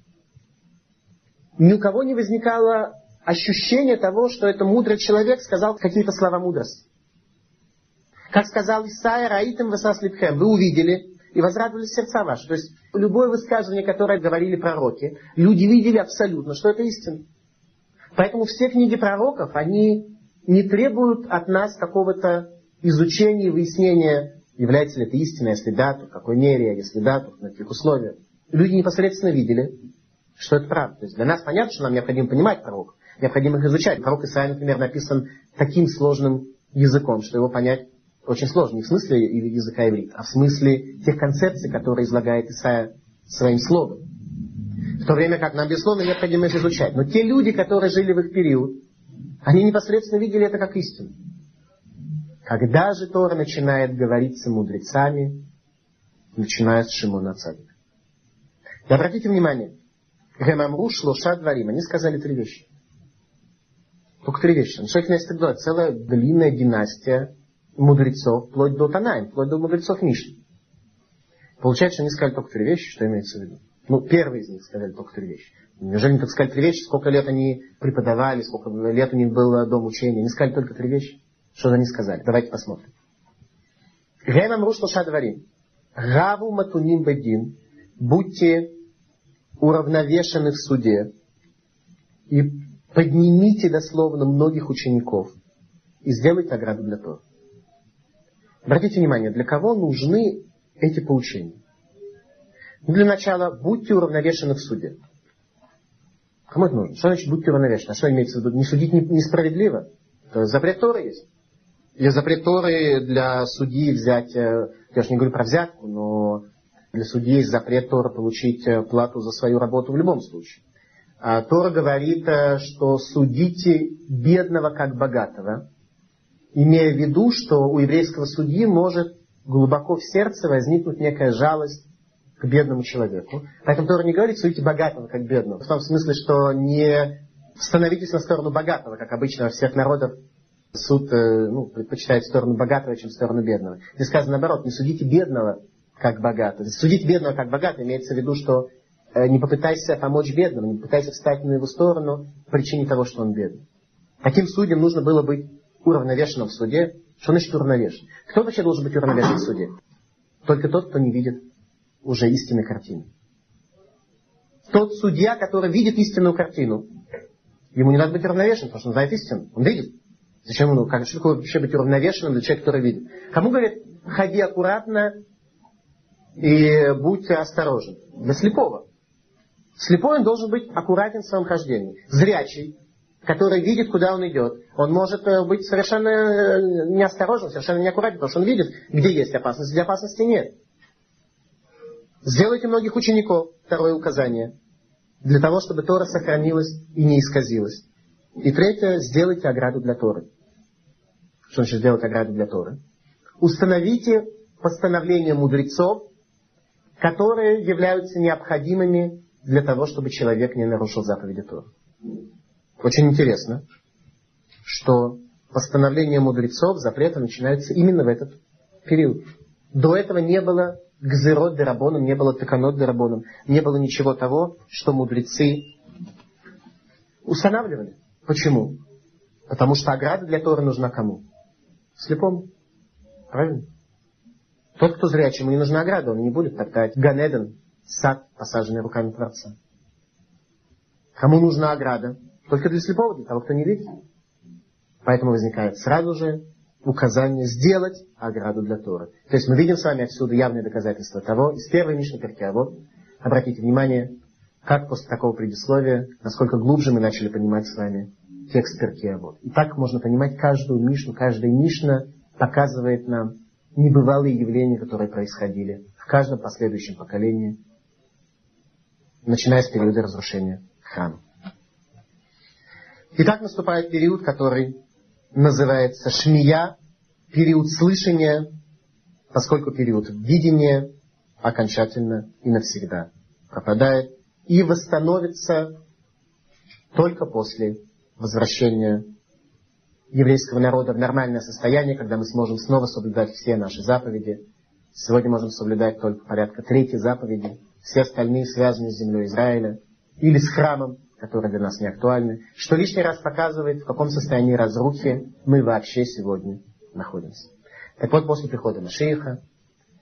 Ни у кого не возникало ощущение того, что это мудрый человек сказал какие-то слова мудрости. Как сказал Исаия, Раитам Васаслипхем, вы увидели и возрадовались сердца ваши. То есть любое высказывание, которое говорили пророки, люди видели абсолютно, что это истина. Поэтому все книги пророков, они не требуют от нас какого-то изучения и выяснения Является ли это истиной, если да, то в какой мере, если да, то на каких условиях. Люди непосредственно видели, что это правда. То есть для нас понятно, что нам необходимо понимать пророка. необходимо их изучать. Пророк Исаия, например, написан таким сложным языком, что его понять очень сложно. Не в смысле языка иврит, а в смысле тех концепций, которые излагает Исаия своим словом. В то время как нам, безусловно, необходимо их изучать. Но те люди, которые жили в их период, они непосредственно видели это как истину. Когда же Тора начинает говорить с мудрецами, начиная с Шимона Цадика. И обратите внимание, Гемамру шлоша дворим, они сказали три вещи. Только три вещи. Ну, Шейх Нестер целая длинная династия мудрецов, вплоть до Танаем, вплоть до мудрецов Мишни. Получается, они сказали только три вещи, что имеется в виду. Ну, первый из них сказали только три вещи. Неужели они только сказали три вещи, сколько лет они преподавали, сколько лет у них было дом учения. Они сказали только три вещи. Что же они сказали? Давайте посмотрим. Гемам Рушлаша Дварим. Раву Матуним Бедин. Будьте уравновешены в суде и поднимите дословно многих учеников и сделайте ограду для Тора. Обратите внимание, для кого нужны эти поучения? Для начала, будьте уравновешены в суде. Кому это нужно? Что значит будьте уравновешены? А что имеется в виду? Не судить несправедливо? То есть запрет Торы есть. Или запрет Торы для судьи взять, э, я же не говорю про взятку, но для судьи есть запрет Тора получить э, плату за свою работу в любом случае. А Тора говорит, э, что судите бедного как богатого, имея в виду, что у еврейского судьи может глубоко в сердце возникнуть некая жалость к бедному человеку. Поэтому Тора не говорит, судите богатого как бедного. В том смысле, что не становитесь на сторону богатого, как обычно во всех народах суд э, ну, предпочитает сторону богатого, чем сторону бедного. Здесь сказано наоборот, не судите бедного как богатого. Судить бедного как богатого имеется в виду, что э, не попытайся помочь бедному, не попытайся встать на его сторону по причине того, что он бедный. Таким судьям нужно было быть уравновешенным в суде. Что значит уравновешен? Кто вообще должен быть уравновешен в суде? Только тот, кто не видит уже истинной картины. Тот судья, который видит истинную картину, ему не надо быть уравновешенным, потому что он знает истину. Он видит. Зачем ему, как, что такое вообще быть уравновешенным для человека, который видит? Кому говорят, ходи аккуратно и будь осторожен? Для слепого. Слепой он должен быть аккуратен в своем хождении. Зрячий, который видит, куда он идет, он может э, быть совершенно э, неосторожен, совершенно неаккуратен, потому что он видит, где есть опасность, где опасности нет. Сделайте многих учеников, второе указание, для того, чтобы Тора сохранилась и не исказилась. И третье, сделайте ограду для Торы. Что значит сделать ограду для Торы? Установите постановления мудрецов, которые являются необходимыми для того, чтобы человек не нарушил заповеди Торы. Очень интересно, что постановления мудрецов, запрета начинаются именно в этот период. До этого не было гзерот дарабоном, не было таканот дарабоном, не было ничего того, что мудрецы устанавливали. Почему? Потому что ограда для Торы нужна кому? Слепому. Правильно? Тот, кто зрячий, ему не нужна ограда, он не будет топтать Ганеден, сад, посаженный руками Творца. Кому нужна ограда? Только для слепого, для того, кто не видит. Поэтому возникает сразу же указание сделать ограду для Торы. То есть мы видим с вами отсюда явные доказательства того, из первой Мишны Перкеа, вот, обратите внимание, как после такого предисловия, насколько глубже мы начали понимать с вами текст Перкеа. Вот. И так можно понимать каждую Мишну, каждая Мишна показывает нам небывалые явления, которые происходили в каждом последующем поколении, начиная с периода разрушения храма. Итак, наступает период, который называется шмия, период слышания, поскольку период видения окончательно и навсегда пропадает и восстановится только после возвращения еврейского народа в нормальное состояние, когда мы сможем снова соблюдать все наши заповеди. Сегодня можем соблюдать только порядка третьей заповеди. Все остальные связаны с землей Израиля или с храмом, которые для нас не актуальны, что лишний раз показывает, в каком состоянии разрухи мы вообще сегодня находимся. Так вот, после прихода Машииха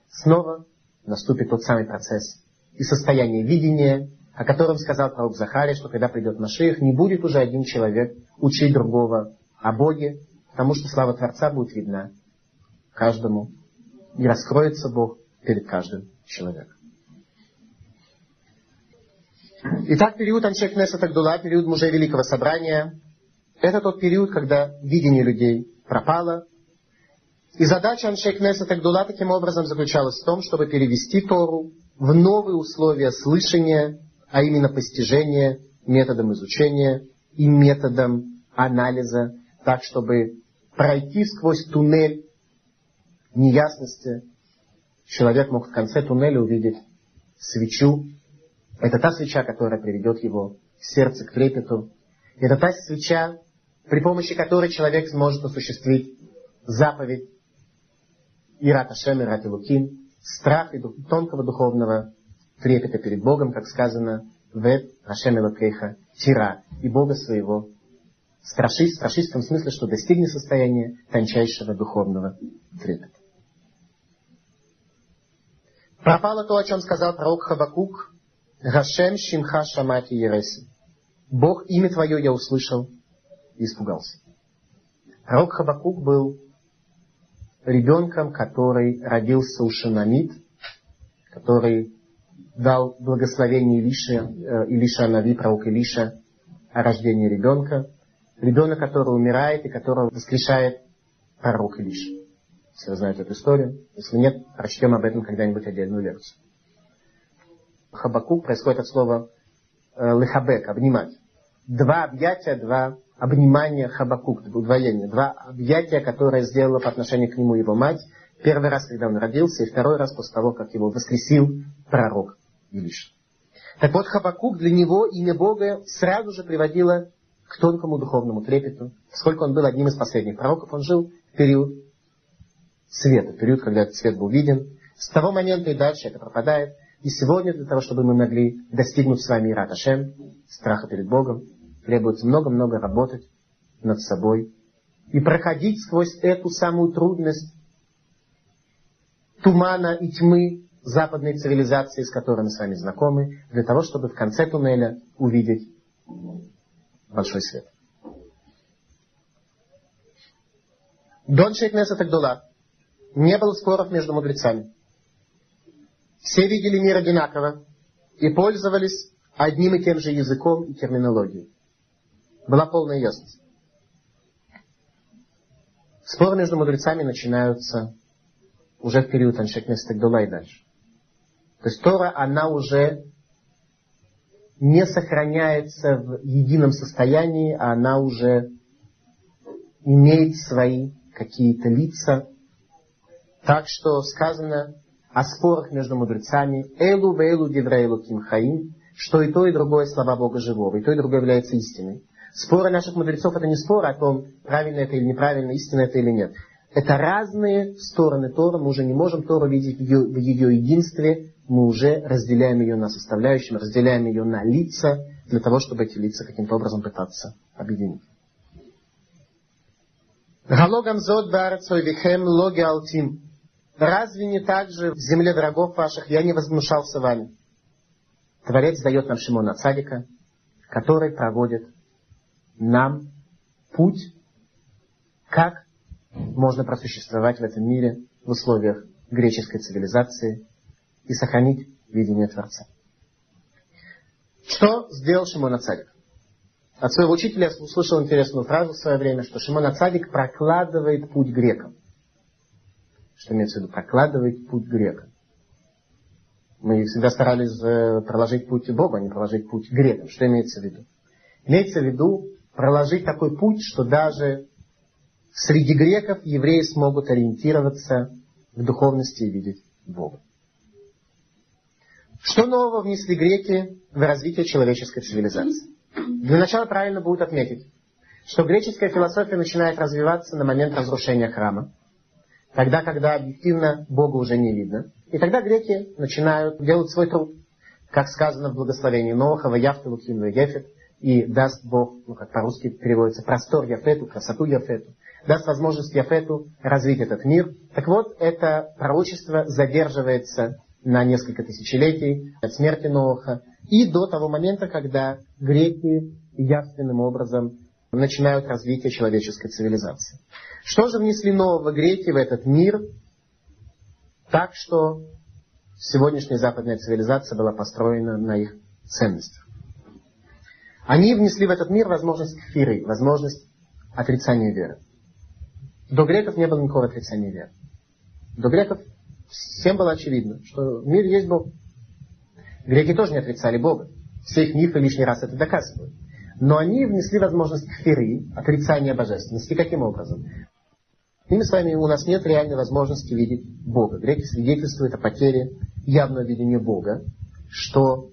снова наступит тот самый процесс и состояние видения, о котором сказал пророк Захария, что когда придет Машиих, не будет уже один человек учить другого о Боге, потому что слава Творца будет видна каждому, и раскроется Бог перед каждым человеком. Итак, период Аншек Неса Тагдула, период мужей Великого Собрания, Это тот период, когда видение людей пропало. И задача Аншей Кнессет Агдула таким образом заключалась в том, чтобы перевести Тору в новые условия слышания, а именно постижения методом изучения и методом анализа, так, чтобы пройти сквозь туннель неясности, человек мог в конце туннеля увидеть свечу. Это та свеча, которая приведет его в сердце к трепету. Это та свеча, при помощи которой человек сможет осуществить заповедь Ират Ашем, Ират Лукин, страх и тонкого духовного трепета перед Богом, как сказано, Вет Ашем Элокейха, Тира, и Бога своего страшись, страшись в том смысле, что достигни состояния тончайшего духовного трепета. Пропало то, о чем сказал пророк Хабакук, Гашем Шимха Шамати Ереси. Бог, имя Твое я услышал и испугался. Пророк Хабакук был ребенком, который родился у Шанамид, который дал благословение Илише, э, Илиша Анави, пророк Илиша, о рождении ребенка. Ребенок, который умирает и которого воскрешает пророк Илиша. Вы знаете эту историю. Если нет, прочтем об этом когда-нибудь отдельную лекцию. Хабакук происходит от слова э, лехабек, обнимать. Два объятия, два обнимания Хабакук, удвоение. Два объятия, которые сделала по отношению к нему его мать. Первый раз, когда он родился, и второй раз после того, как его воскресил пророк Илиша. Так вот, Хабакук для него имя Бога сразу же приводило к тонкому духовному трепету. Поскольку он был одним из последних пророков, он жил в период света, в период, когда этот свет был виден. С того момента и дальше это пропадает. И сегодня для того, чтобы мы могли достигнуть с вами Ират Ашем, страха перед Богом, требуется много-много работать над собой и проходить сквозь эту самую трудность тумана и тьмы западной цивилизации, с которой мы с вами знакомы, для того, чтобы в конце туннеля увидеть большой свет. Дон Шейкнеса Тагдула. Не было споров между мудрецами. Все видели мир одинаково и пользовались одним и тем же языком и терминологией. Была полная ясность. Споры между мудрецами начинаются уже в период Аншекнес Тагдула и дальше. То есть Тора, она уже не сохраняется в едином состоянии, а она уже имеет свои какие-то лица. Так что сказано о спорах между мудрецами «Элу вейлу диврейлу кимхаим», что и то, и другое слова Бога живого, и то, и другое является истиной. Споры наших мудрецов это не споры о том, правильно это или неправильно, истинно это или нет. Это разные стороны Тора. Мы уже не можем Тору видеть в ее, в ее единстве. Мы уже разделяем ее на составляющие, разделяем ее на лица, для того, чтобы эти лица каким-то образом пытаться объединить. Галогам зод вихем логи алтим. Разве не так же в земле врагов ваших я не возмущался вами? Творец дает нам Шимона Цадика, который проводит нам путь, как можно просуществовать в этом мире в условиях греческой цивилизации и сохранить видение Творца. Что сделал Шимон Ацадик? От своего учителя я услышал интересную фразу в свое время, что Шимон Ацадик прокладывает путь грекам. Что имеется в виду? Прокладывает путь грекам. Мы всегда старались э, проложить путь Богу, а не проложить путь грекам. Что имеется в виду? Имеется в виду проложить такой путь, что даже среди греков евреи смогут ориентироваться в духовности и видеть Бога. Что нового внесли греки в развитие человеческой цивилизации? Для начала правильно будет отметить, что греческая философия начинает развиваться на момент разрушения храма, тогда, когда объективно Бога уже не видно. И тогда греки начинают делать свой труд, как сказано в благословении Ноха, Ваяфту, Луким, Ефет, и даст Бог, ну как по-русски переводится, простор Яфету, красоту Яфету, даст возможность Яфету развить этот мир. Так вот, это пророчество задерживается на несколько тысячелетий от смерти Ноха и до того момента, когда греки явственным образом начинают развитие человеческой цивилизации. Что же внесли нового греки в этот мир, так что сегодняшняя западная цивилизация была построена на их ценностях? Они внесли в этот мир возможность кфиры, возможность отрицания веры. До греков не было никакого отрицания веры. До греков всем было очевидно, что в мире есть Бог. Греки тоже не отрицали Бога. Все их мифы лишний раз это доказывают. Но они внесли возможность кфиры, отрицания божественности. Каким образом? И мы с вами, у нас нет реальной возможности видеть Бога. Греки свидетельствуют о потере явного видения Бога, что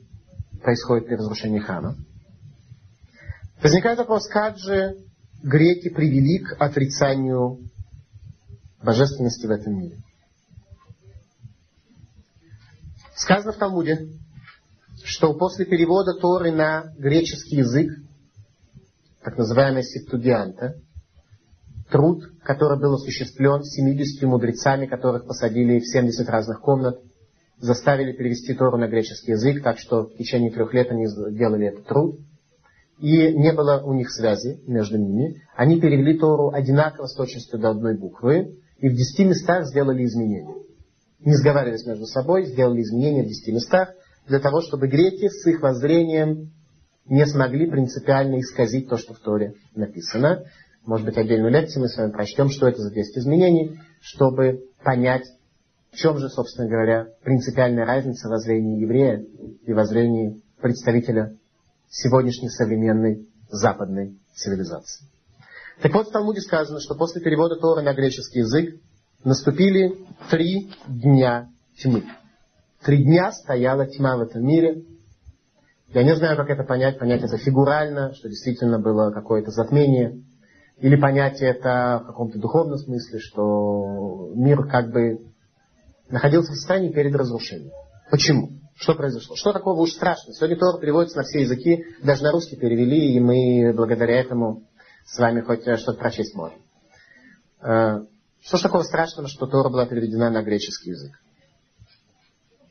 происходит при разрушении храма. Возникает вопрос, как же греки привели к отрицанию божественности в этом мире. Сказано в Талмуде, что после перевода Торы на греческий язык, так называемая септугианта, труд, который был осуществлен 70 мудрецами, которых посадили в 70 разных комнат, заставили перевести Тору на греческий язык, так что в течение трех лет они делали этот труд. И не было у них связи между ними. Они перевели Тору одинаково с точностью до одной буквы, и в десяти местах сделали изменения. Не сговаривались между собой, сделали изменения в десяти местах, для того, чтобы греки с их воззрением не смогли принципиально исказить то, что в Торе написано. Может быть, отдельную лекцию мы с вами прочтем, что это за 10 изменений, чтобы понять, в чем же, собственно говоря, принципиальная разница в воззрении еврея и воззрении представителя сегодняшней современной западной цивилизации. Так вот, в Талмуде сказано, что после перевода Торы на греческий язык наступили три дня тьмы. Три дня стояла тьма в этом мире. Я не знаю, как это понять. Понять это фигурально, что действительно было какое-то затмение. Или понять это в каком-то духовном смысле, что мир как бы находился в состоянии перед разрушением. Почему? Что произошло? Что такого уж страшного? Сегодня Тор переводится на все языки, даже на русский перевели, и мы благодаря этому с вами хоть что-то прочесть можем. Э, что ж такого страшного, что Тора была переведена на греческий язык?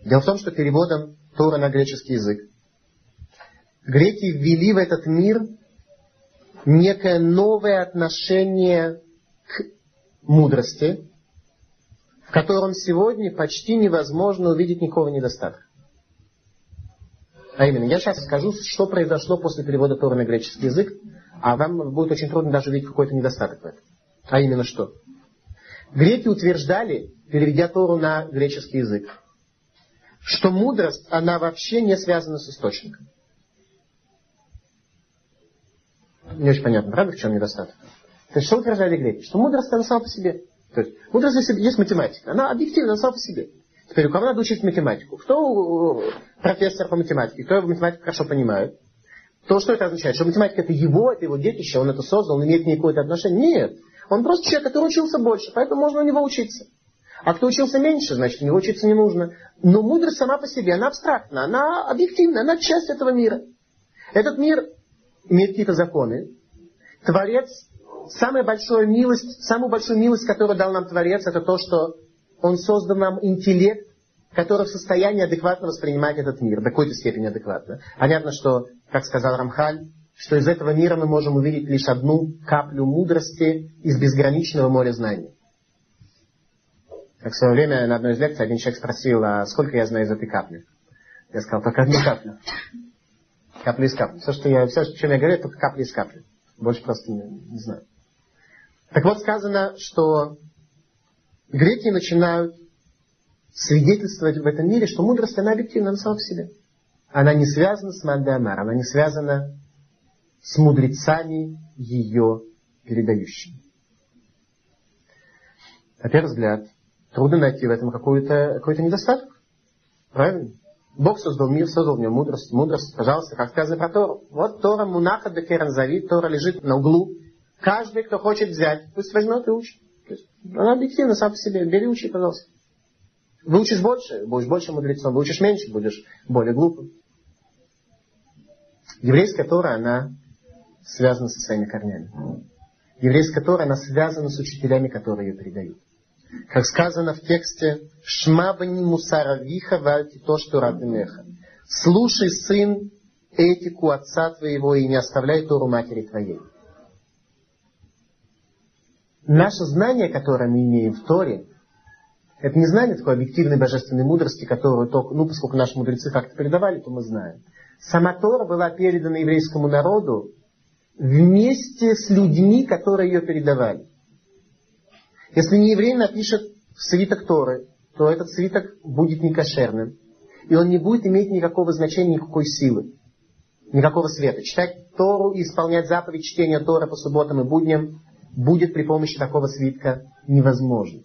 Дело в том, что переводом Тора на греческий язык греки ввели в этот мир некое новое отношение к мудрости, в котором сегодня почти невозможно увидеть никакого недостатка. А именно, я сейчас скажу, что произошло после перевода Тора на греческий язык, а вам будет очень трудно даже увидеть какой-то недостаток в этом. А именно что? Греки утверждали, переведя Тору на греческий язык, что мудрость, она вообще не связана с источником. Не очень понятно, правда, в чем недостаток? То есть, что утверждали греки? Что мудрость, она сама по себе. То есть, мудрость есть математика. Она объективна, сама по себе. Теперь, у кого надо учить математику? Кто профессор по математике? Кто математику хорошо понимает? То, что это означает? Что математика это его, это его детище, он это создал, он имеет к ней какое-то отношение? Нет. Он просто человек, который учился больше, поэтому можно у него учиться. А кто учился меньше, значит, у него учиться не нужно. Но мудрость сама по себе, она абстрактна, она объективна, она часть этого мира. Этот мир имеет какие-то законы. Творец, самая большая милость, самую большую милость, которую дал нам Творец, это то, что Он создал нам интеллект, который в состоянии адекватно воспринимать этот мир, до какой-то степени адекватно. Понятно, что, как сказал Рамхаль, что из этого мира мы можем увидеть лишь одну каплю мудрости из безграничного моря знаний. Как в свое время на одной из лекций один человек спросил, а сколько я знаю из этой капли? Я сказал, только одну каплю. Капля из капли. Все, что я, все, о чем я говорю, только капля из капли. Больше просто не, не знаю. Так вот сказано, что греки начинают свидетельствовать в этом мире, что мудрость, она объективна, она сама по себе. Она не связана с Мандамар, она не связана с мудрецами ее передающими. На первый взгляд, трудно найти в этом какой-то какой недостаток. Правильно? Бог создал мир, создал в нем мудрость. Мудрость, пожалуйста, как сказано про Тору. Вот Тора Мунаха де Керанзави, Тора лежит на углу. Каждый, кто хочет взять, пусть возьмет и учит. Она объективна сам по себе. Бери, учи, пожалуйста. Выучишь больше, будешь больше мудрецом. Выучишь меньше, будешь более глупым. Еврейская Тора, она связана со своими корнями. Еврейская Тора, она связана с учителями, которые ее передают. Как сказано в тексте «Шмабани мусаравиха вальти то, что радымеха». Слушай, сын, этику отца твоего и не оставляй Тору матери твоей. Наше знание, которое мы имеем в Торе, это не знание такой объективной божественной мудрости, которую только, ну, поскольку наши мудрецы как-то передавали, то мы знаем. Сама Тора была передана еврейскому народу вместе с людьми, которые ее передавали. Если не еврей напишет свиток Торы, то этот свиток будет некошерным. И он не будет иметь никакого значения, никакой силы, никакого света. Читать Тору и исполнять заповедь чтения Тора по субботам и будням будет при помощи такого свитка невозможно.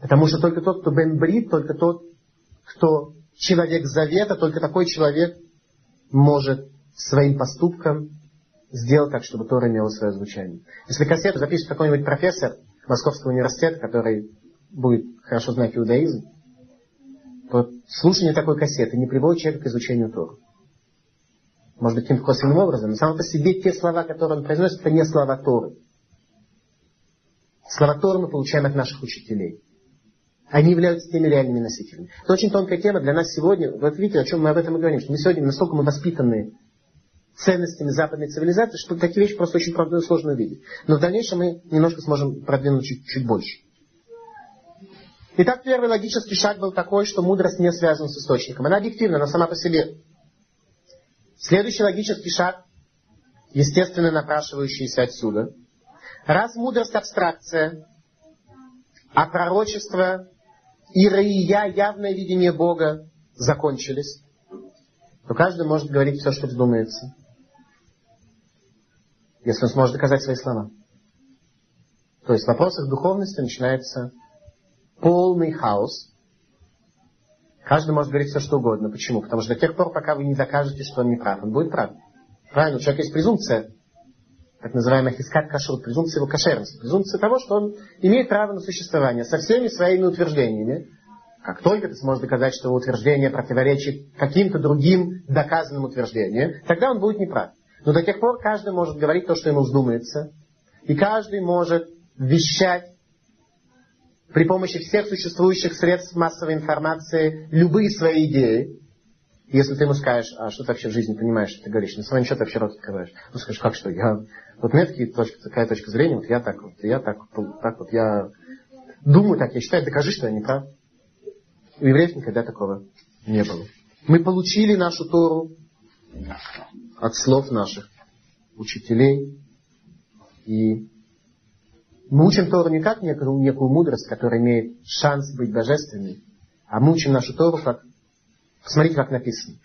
Потому что только тот, кто Бен Брит, только тот, кто человек завета, только такой человек может своим поступком сделать так, чтобы Тора имела свое звучание. Если кассету запишет какой-нибудь профессор Московского университета, который будет хорошо знать иудаизм, то слушание такой кассеты не приводит человека к изучению Тора. Может быть, каким-то косвенным образом, но само по себе те слова, которые он произносит, это не слова Торы. Слова Торы мы получаем от наших учителей. Они являются теми реальными носителями. Это очень тонкая тема для нас сегодня. Вот видите, о чем мы об этом и говорим, что мы сегодня настолько мы воспитаны ценностями западной цивилизации, что такие вещи просто очень правда, сложно увидеть. Но в дальнейшем мы немножко сможем продвинуть чуть, чуть больше. Итак, первый логический шаг был такой, что мудрость не связана с источником. Она объективна, она сама по себе. Следующий логический шаг, естественно напрашивающийся отсюда. Раз мудрость абстракция, а пророчество и раия, явное видение Бога, закончились, то каждый может говорить все, что вздумается если он сможет доказать свои слова. То есть в вопросах духовности начинается полный хаос. Каждый может говорить все, что угодно. Почему? Потому что до тех пор, пока вы не докажете, что он не прав, он будет прав. Правильно, у человека есть презумпция, так называемая хискат кашрут, презумпция его кошерности, презумпция того, что он имеет право на существование со всеми своими утверждениями. Как только ты сможешь доказать, что его утверждение противоречит каким-то другим доказанным утверждениям, тогда он будет неправ. Но до тех пор каждый может говорить то, что ему вздумается. И каждый может вещать при помощи всех существующих средств массовой информации любые свои идеи. Если ты ему скажешь, а что ты вообще в жизни понимаешь, что ты говоришь, на своем что ты вообще рот открываешь? Ну скажешь, как что, я, вот у меня точки, такая точка зрения, вот я так вот, я так, так вот, я думаю так, я считаю, докажи, что я не прав. У евреев никогда такого не было. Мы получили нашу Тору от слов наших учителей. И мы учим Тору не как некую, некую мудрость, которая имеет шанс быть божественной, а мы учим нашу Тору как... Посмотрите, как написано.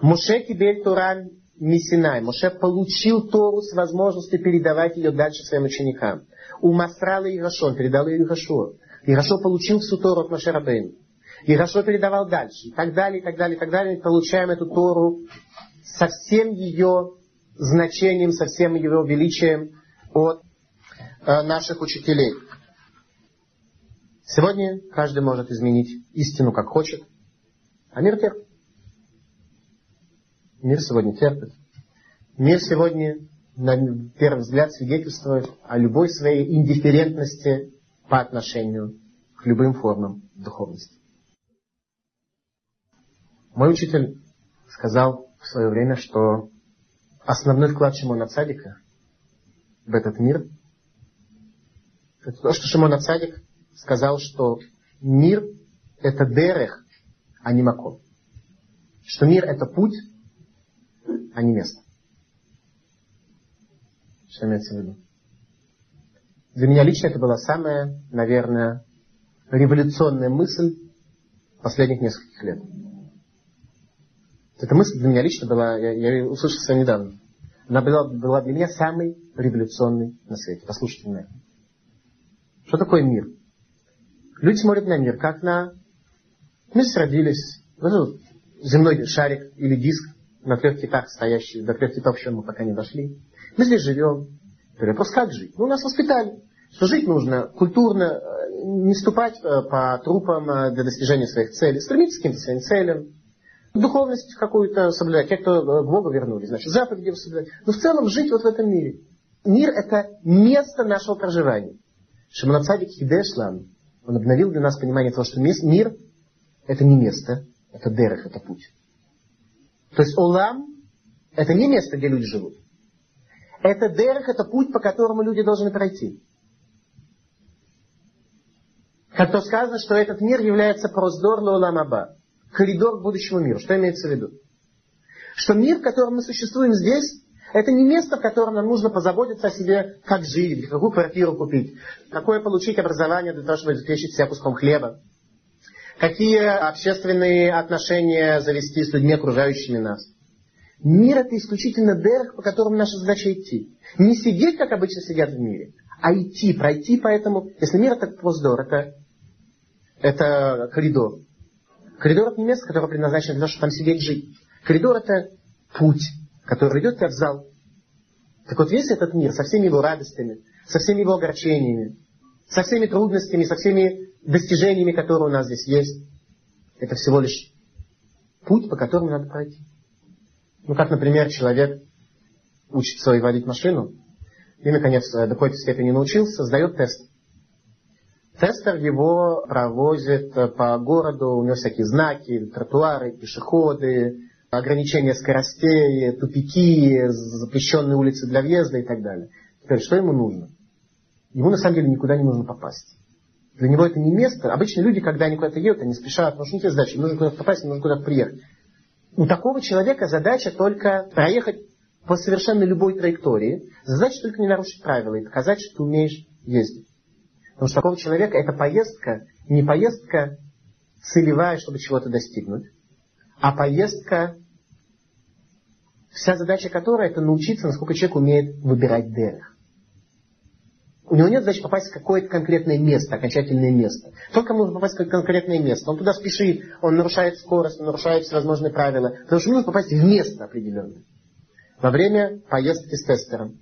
Моше кибель Туран Мисинай. Моше получил Тору с возможностью передавать ее дальше своим ученикам. У Масрала Ирашон передал ее Ирашо. Ирашо получил всю Тору от Моше Рабейна. Ирашо передавал дальше. И так далее, и так далее, и так далее. Мы получаем эту Тору со всем ее значением, со всем ее величием от э, наших учителей. Сегодня каждый может изменить истину как хочет, а мир терпит. Мир сегодня терпит. Мир сегодня, на первый взгляд, свидетельствует о любой своей индифферентности по отношению к любым формам духовности. Мой учитель сказал в свое время, что основной вклад Шимона Цадика в этот мир, это то, что Шимон Цадик сказал, что мир это дерех, а не маком. Что мир это путь, а не место. Что имеется в виду? Для меня лично это была самая, наверное, революционная мысль последних нескольких лет. Эта мысль для меня лично была, я, я ее услышал совсем недавно. Она была, была для меня самой революционной на свете. Послушайте меня. Что такое мир? Люди смотрят на мир, как на... Мы родились, ну, земной шарик или диск на трех китах стоящий, до трех китов еще мы пока не дошли. Мы здесь живем. Вопрос, как жить? Ну, нас воспитали, что жить нужно культурно, э, не ступать э, по трупам э, для достижения своих целей, стремиться к каким-то своим целям, духовность какую-то соблюдать, те, кто к Богу вернулись, значит, заповеди соблюдать. Но в целом жить вот в этом мире. Мир это место нашего проживания. Шимонацадик Хидешлам, он обновил для нас понимание того, что мир это не место, это дерех, это путь. То есть Олам это не место, где люди живут. Это дерех, это путь, по которому люди должны пройти. Как то сказано, что этот мир является проздор Лоламаба коридор к будущему миру. Что имеется в виду? Что мир, в котором мы существуем здесь, это не место, в котором нам нужно позаботиться о себе, как жить, какую квартиру купить, какое получить образование для того, чтобы обеспечить себя куском хлеба, какие общественные отношения завести с людьми, окружающими нас. Мир это исключительно дерх, по которому наша задача идти. Не сидеть, как обычно сидят в мире, а идти, пройти по этому. Если мир это проздор, это, это коридор. Коридор это не место, которое предназначено для того, чтобы там сидеть жить. Коридор это путь, который ведет тебя в зал. Так вот весь этот мир со всеми его радостями, со всеми его огорчениями, со всеми трудностями, со всеми достижениями, которые у нас здесь есть, это всего лишь путь, по которому надо пройти. Ну, как, например, человек учится и водить машину, и, наконец, до какой-то степени научился, сдает тест. Тестер его провозит по городу, у него всякие знаки, тротуары, пешеходы, ограничения скоростей, тупики, запрещенные улицы для въезда и так далее. Теперь, что ему нужно? Ему на самом деле никуда не нужно попасть. Для него это не место. Обычно люди, когда они куда-то едут, они спешат, потому что у них есть задача, им нужно куда-то попасть, им нужно куда-то приехать. У такого человека задача только проехать по совершенно любой траектории. Задача только не нарушить правила и доказать, что ты умеешь ездить. Потому что такого человека эта поездка не поездка целевая, чтобы чего-то достигнуть, а поездка, вся задача которой это научиться, насколько человек умеет выбирать дерх. У него нет задачи попасть в какое-то конкретное место, окончательное место. Только можно попасть в какое-то конкретное место. Он туда спешит, он нарушает скорость, он нарушает всевозможные правила. Потому что нужно попасть в место определенное. Во время поездки с тестером.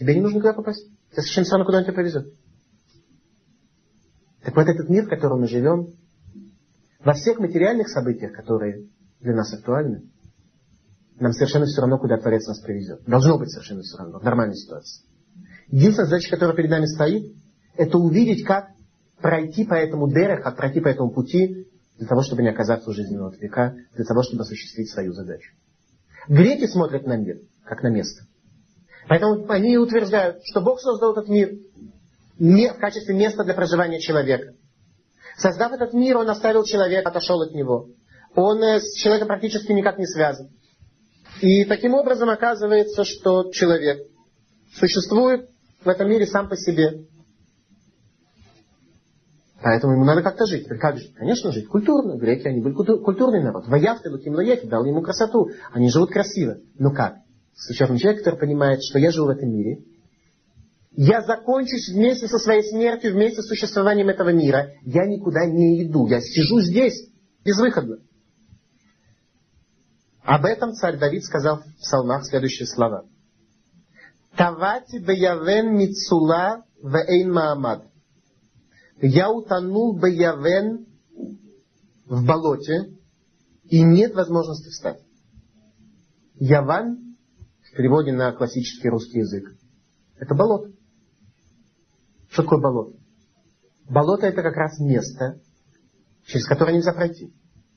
Тебе не нужно куда попасть. Тебе совершенно все равно, куда он тебя повезет. Так вот этот мир, в котором мы живем, во всех материальных событиях, которые для нас актуальны, нам совершенно все равно, куда Творец нас привезет. Должно быть совершенно все равно, в нормальной ситуации. Единственная задача, которая перед нами стоит, это увидеть, как пройти по этому дерах, как пройти по этому пути, для того, чтобы не оказаться у жизненного века, для того, чтобы осуществить свою задачу. Греки смотрят на мир, как на место. Поэтому они утверждают, что Бог создал этот мир в качестве места для проживания человека. Создав этот мир, он оставил человека, отошел от него. Он э, с человеком практически никак не связан. И таким образом оказывается, что человек существует в этом мире сам по себе. Поэтому ему надо как-то жить. Как жить? Конечно, жить культурно. Греки, они были культурный народ. Ваявты, Луким Лаеки дал ему красоту. Они живут красиво. Но как? С учетом человека, который понимает, что я живу в этом мире, я закончусь вместе со своей смертью, вместе с существованием этого мира. Я никуда не иду. Я сижу здесь, безвыходно. Об этом царь Давид сказал в псалмах следующие слова. Тавати беявен мицула вейн маамад. Я утонул беявен в болоте, и нет возможности встать. Яван, в переводе на классический русский язык, это болото. Что такое болото? Болото это как раз место, через которое нельзя пройти.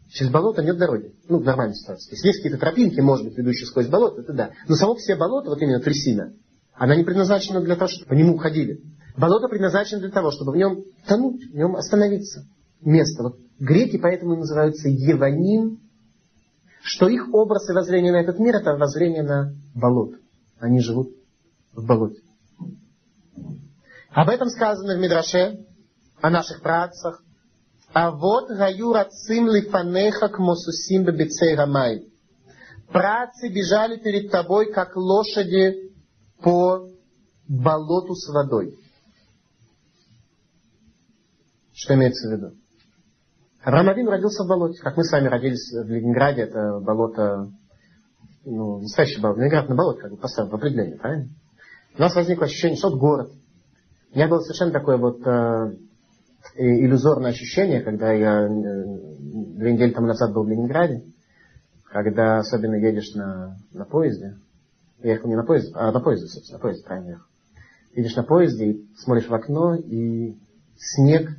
Через болото нет дороги. Ну, в нормальной ситуации. Если есть какие-то тропинки, может быть, ведущие сквозь болото, это да. Но само по себе болото, вот именно трясина, она не предназначена для того, чтобы по нему ходили. Болото предназначено для того, чтобы в нем тонуть, в нем остановиться. Место. Вот греки поэтому называются Еваним, что их образ и воззрение на этот мир это воззрение на болото. Они живут в болоте. Об этом сказано в Мидраше, о наших працах. А вот гаю рацим лифанеха к мосусим бебецей рамай. Працы бежали перед тобой, как лошади по болоту с водой. Что имеется в виду? Авраам родился в болоте, как мы с вами родились в Ленинграде, это болото, ну, настоящее болото. Ленинград на болото, как бы поставил в определении, правильно? У нас возникло ощущение, что это город. У меня было совершенно такое вот э, иллюзорное ощущение, когда я э, две недели тому назад был в Ленинграде, когда особенно едешь на, на поезде, я ехал не на поезде, а на поезде, собственно, на поезде, правильно ехал. Едешь на поезде смотришь в окно, и снег,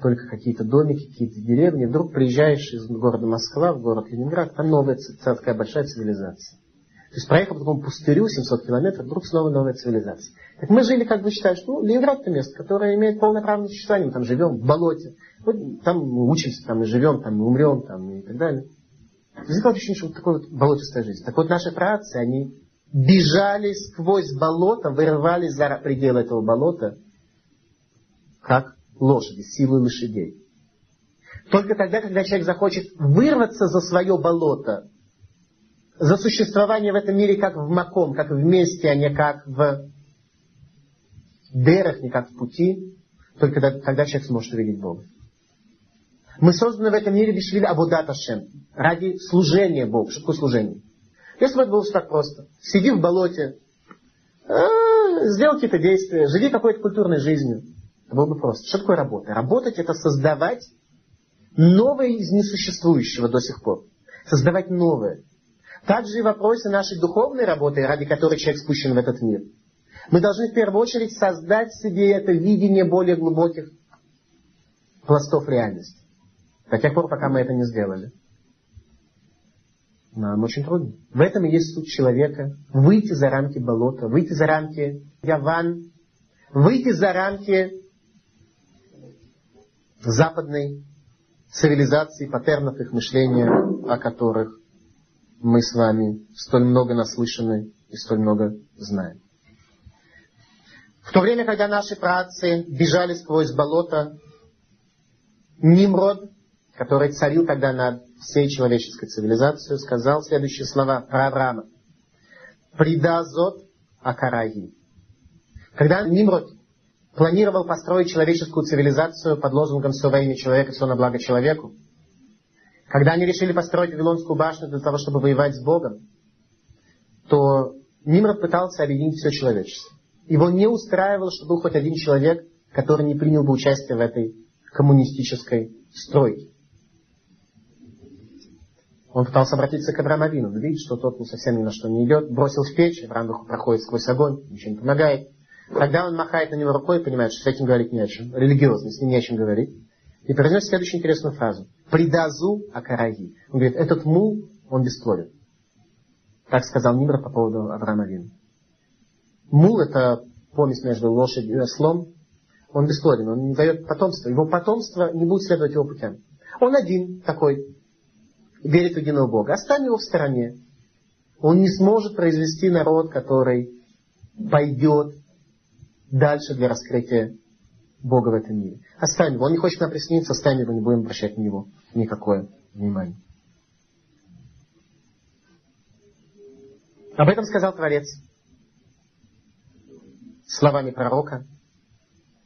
только какие-то домики, какие-то деревни. Вдруг приезжаешь из города Москва в город Ленинград, там новая такая большая цивилизация. То есть проехал по такому пустырю 700 километров, вдруг снова новая цивилизация. Так мы жили, как бы считаешь, ну, Ленинград это место, которое имеет полное право на существование. Мы там живем в болоте. Вот там мы учимся, там мы живем, там мы умрем, там и так далее. Возникло ощущение, что вот такой вот болотистая жизнь. Так вот наши працы, они бежали сквозь болото, вырывались за пределы этого болота, как лошади, силы лошадей. Только тогда, когда человек захочет вырваться за свое болото, за существование в этом мире как в маком, как вместе, а не как в дерах, не как в пути, только тогда, человек сможет увидеть Бога. Мы созданы в этом мире бешвиль абудат Ашем, ради служения Богу. Что такое служение? Если бы это было так просто. Сиди в болоте, а, сделай какие-то действия, живи какой-то культурной жизнью. Это было бы просто. Что такое работа? Работать это создавать новое из несуществующего до сих пор. Создавать новое. Также и в вопросе нашей духовной работы, ради которой человек спущен в этот мир. Мы должны в первую очередь создать себе это видение более глубоких пластов реальности. До тех пор, пока мы это не сделали. Нам очень трудно. В этом и есть суть человека. Выйти за рамки болота, выйти за рамки Яван, выйти за рамки западной цивилизации, паттернов их мышления, о которых мы с вами столь много наслышаны и столь много знаем. В то время, когда наши працы бежали сквозь болото, Нимрод, который царил тогда над всей человеческой цивилизацией, сказал следующие слова про Авраама. «Предазот Акараги». Когда Нимрод планировал построить человеческую цивилизацию под лозунгом «Все во имя человека, все на благо человеку», когда они решили построить Вавилонскую башню для того, чтобы воевать с Богом, то Нимрод пытался объединить все человечество. Его не устраивало, что был хоть один человек, который не принял бы участие в этой коммунистической стройке. Он пытался обратиться к Авраамовину, видит, что тот ну, совсем ни на что не идет, бросил в печь, Авраам проходит сквозь огонь, ничего не помогает. Тогда он махает на него рукой и понимает, что с этим говорить не о чем. Религиозно, с ним не о чем говорить. И произносит следующую интересную фразу. «Придазу акараги». Он говорит, этот мул, он бесплоден. Так сказал Нимра по поводу Авраама Вина. Мул это помесь между лошадью и ослом. Он бесплоден, он не дает потомства. Его потомство не будет следовать его путям. Он один такой, верит в единого Бога. Оставим его в стороне. Он не сможет произвести народ, который пойдет дальше для раскрытия Бога в этом мире. Оставим его. Он не хочет нам присоединиться, оставим его, не будем обращать на него никакое внимание. Об этом сказал Творец словами пророка.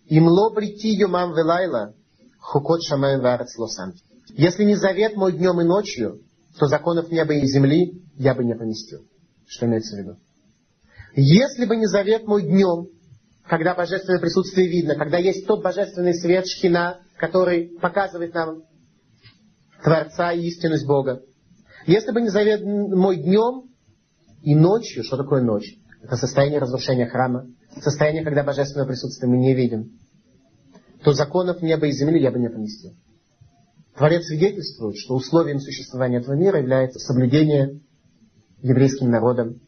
«Имло брити юмам велайла, хукот шамаем варец лосан». Если не завет мой днем и ночью, то законов неба и земли я бы не поместил. Что имеется в виду? Если бы не завет мой днем, когда божественное присутствие видно, когда есть тот божественный свет шхина, который показывает нам Творца и истинность Бога. Если бы не завет мой днем и ночью, что такое ночь? Это состояние разрушения храма, состояние, когда божественное присутствие мы не видим, то законов неба и земли я бы не поместил. Творец свидетельствует, что условием существования этого мира является соблюдение еврейским народом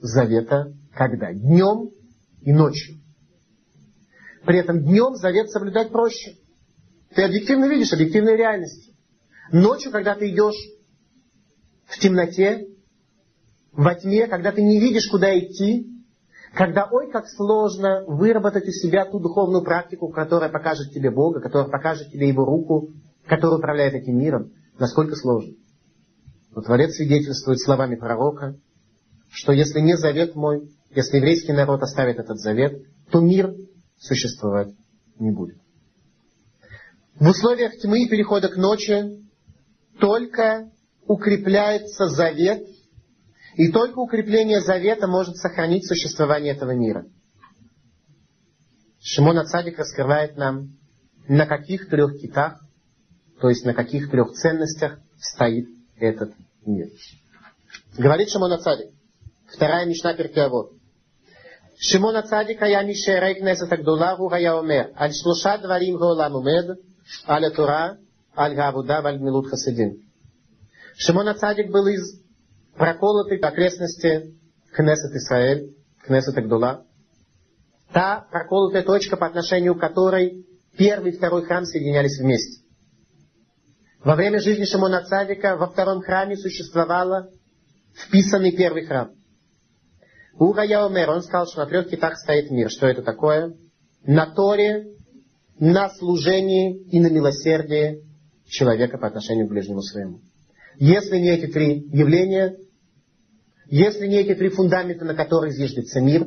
завета когда? Днем и ночью. При этом днем завет соблюдать проще. Ты объективно видишь объективные реальности. Ночью, когда ты идешь в темноте, во тьме, когда ты не видишь, куда идти, когда, ой, как сложно выработать у себя ту духовную практику, которая покажет тебе Бога, которая покажет тебе Его руку, которая управляет этим миром, насколько сложно. Но Творец свидетельствует словами пророка, что если не завет мой, если еврейский народ оставит этот завет, то мир существовать не будет. В условиях тьмы и перехода к ночи только укрепляется завет, и только укрепление завета может сохранить существование этого мира. Шимон Ацадик раскрывает нам, на каких трех китах, то есть на каких трех ценностях стоит этот мир. Говорит Шимон Ацадик, вторая Мишна Перкеавод. שמעון הצדיק היה משערי כנסת הגדולה, הוא היה אומר, על שלושה דברים העולם עומד, על התורה, על העבודה ועל גמילות חסדים. Шимон Ацадик был из проколотой окрестности Кнесет Израиль, Кнесет Агдула. Та проколотая точка, по отношению к которой первый и второй храм соединялись вместе. Во время жизни Шимона Цадика во втором храме существовало вписанный первый храм. Ура Яомер, он сказал, что на трех китах стоит мир. Что это такое? На Торе, на служении и на милосердии человека по отношению к ближнему своему. Если не эти три явления, если не эти три фундамента, на которые зиждется мир,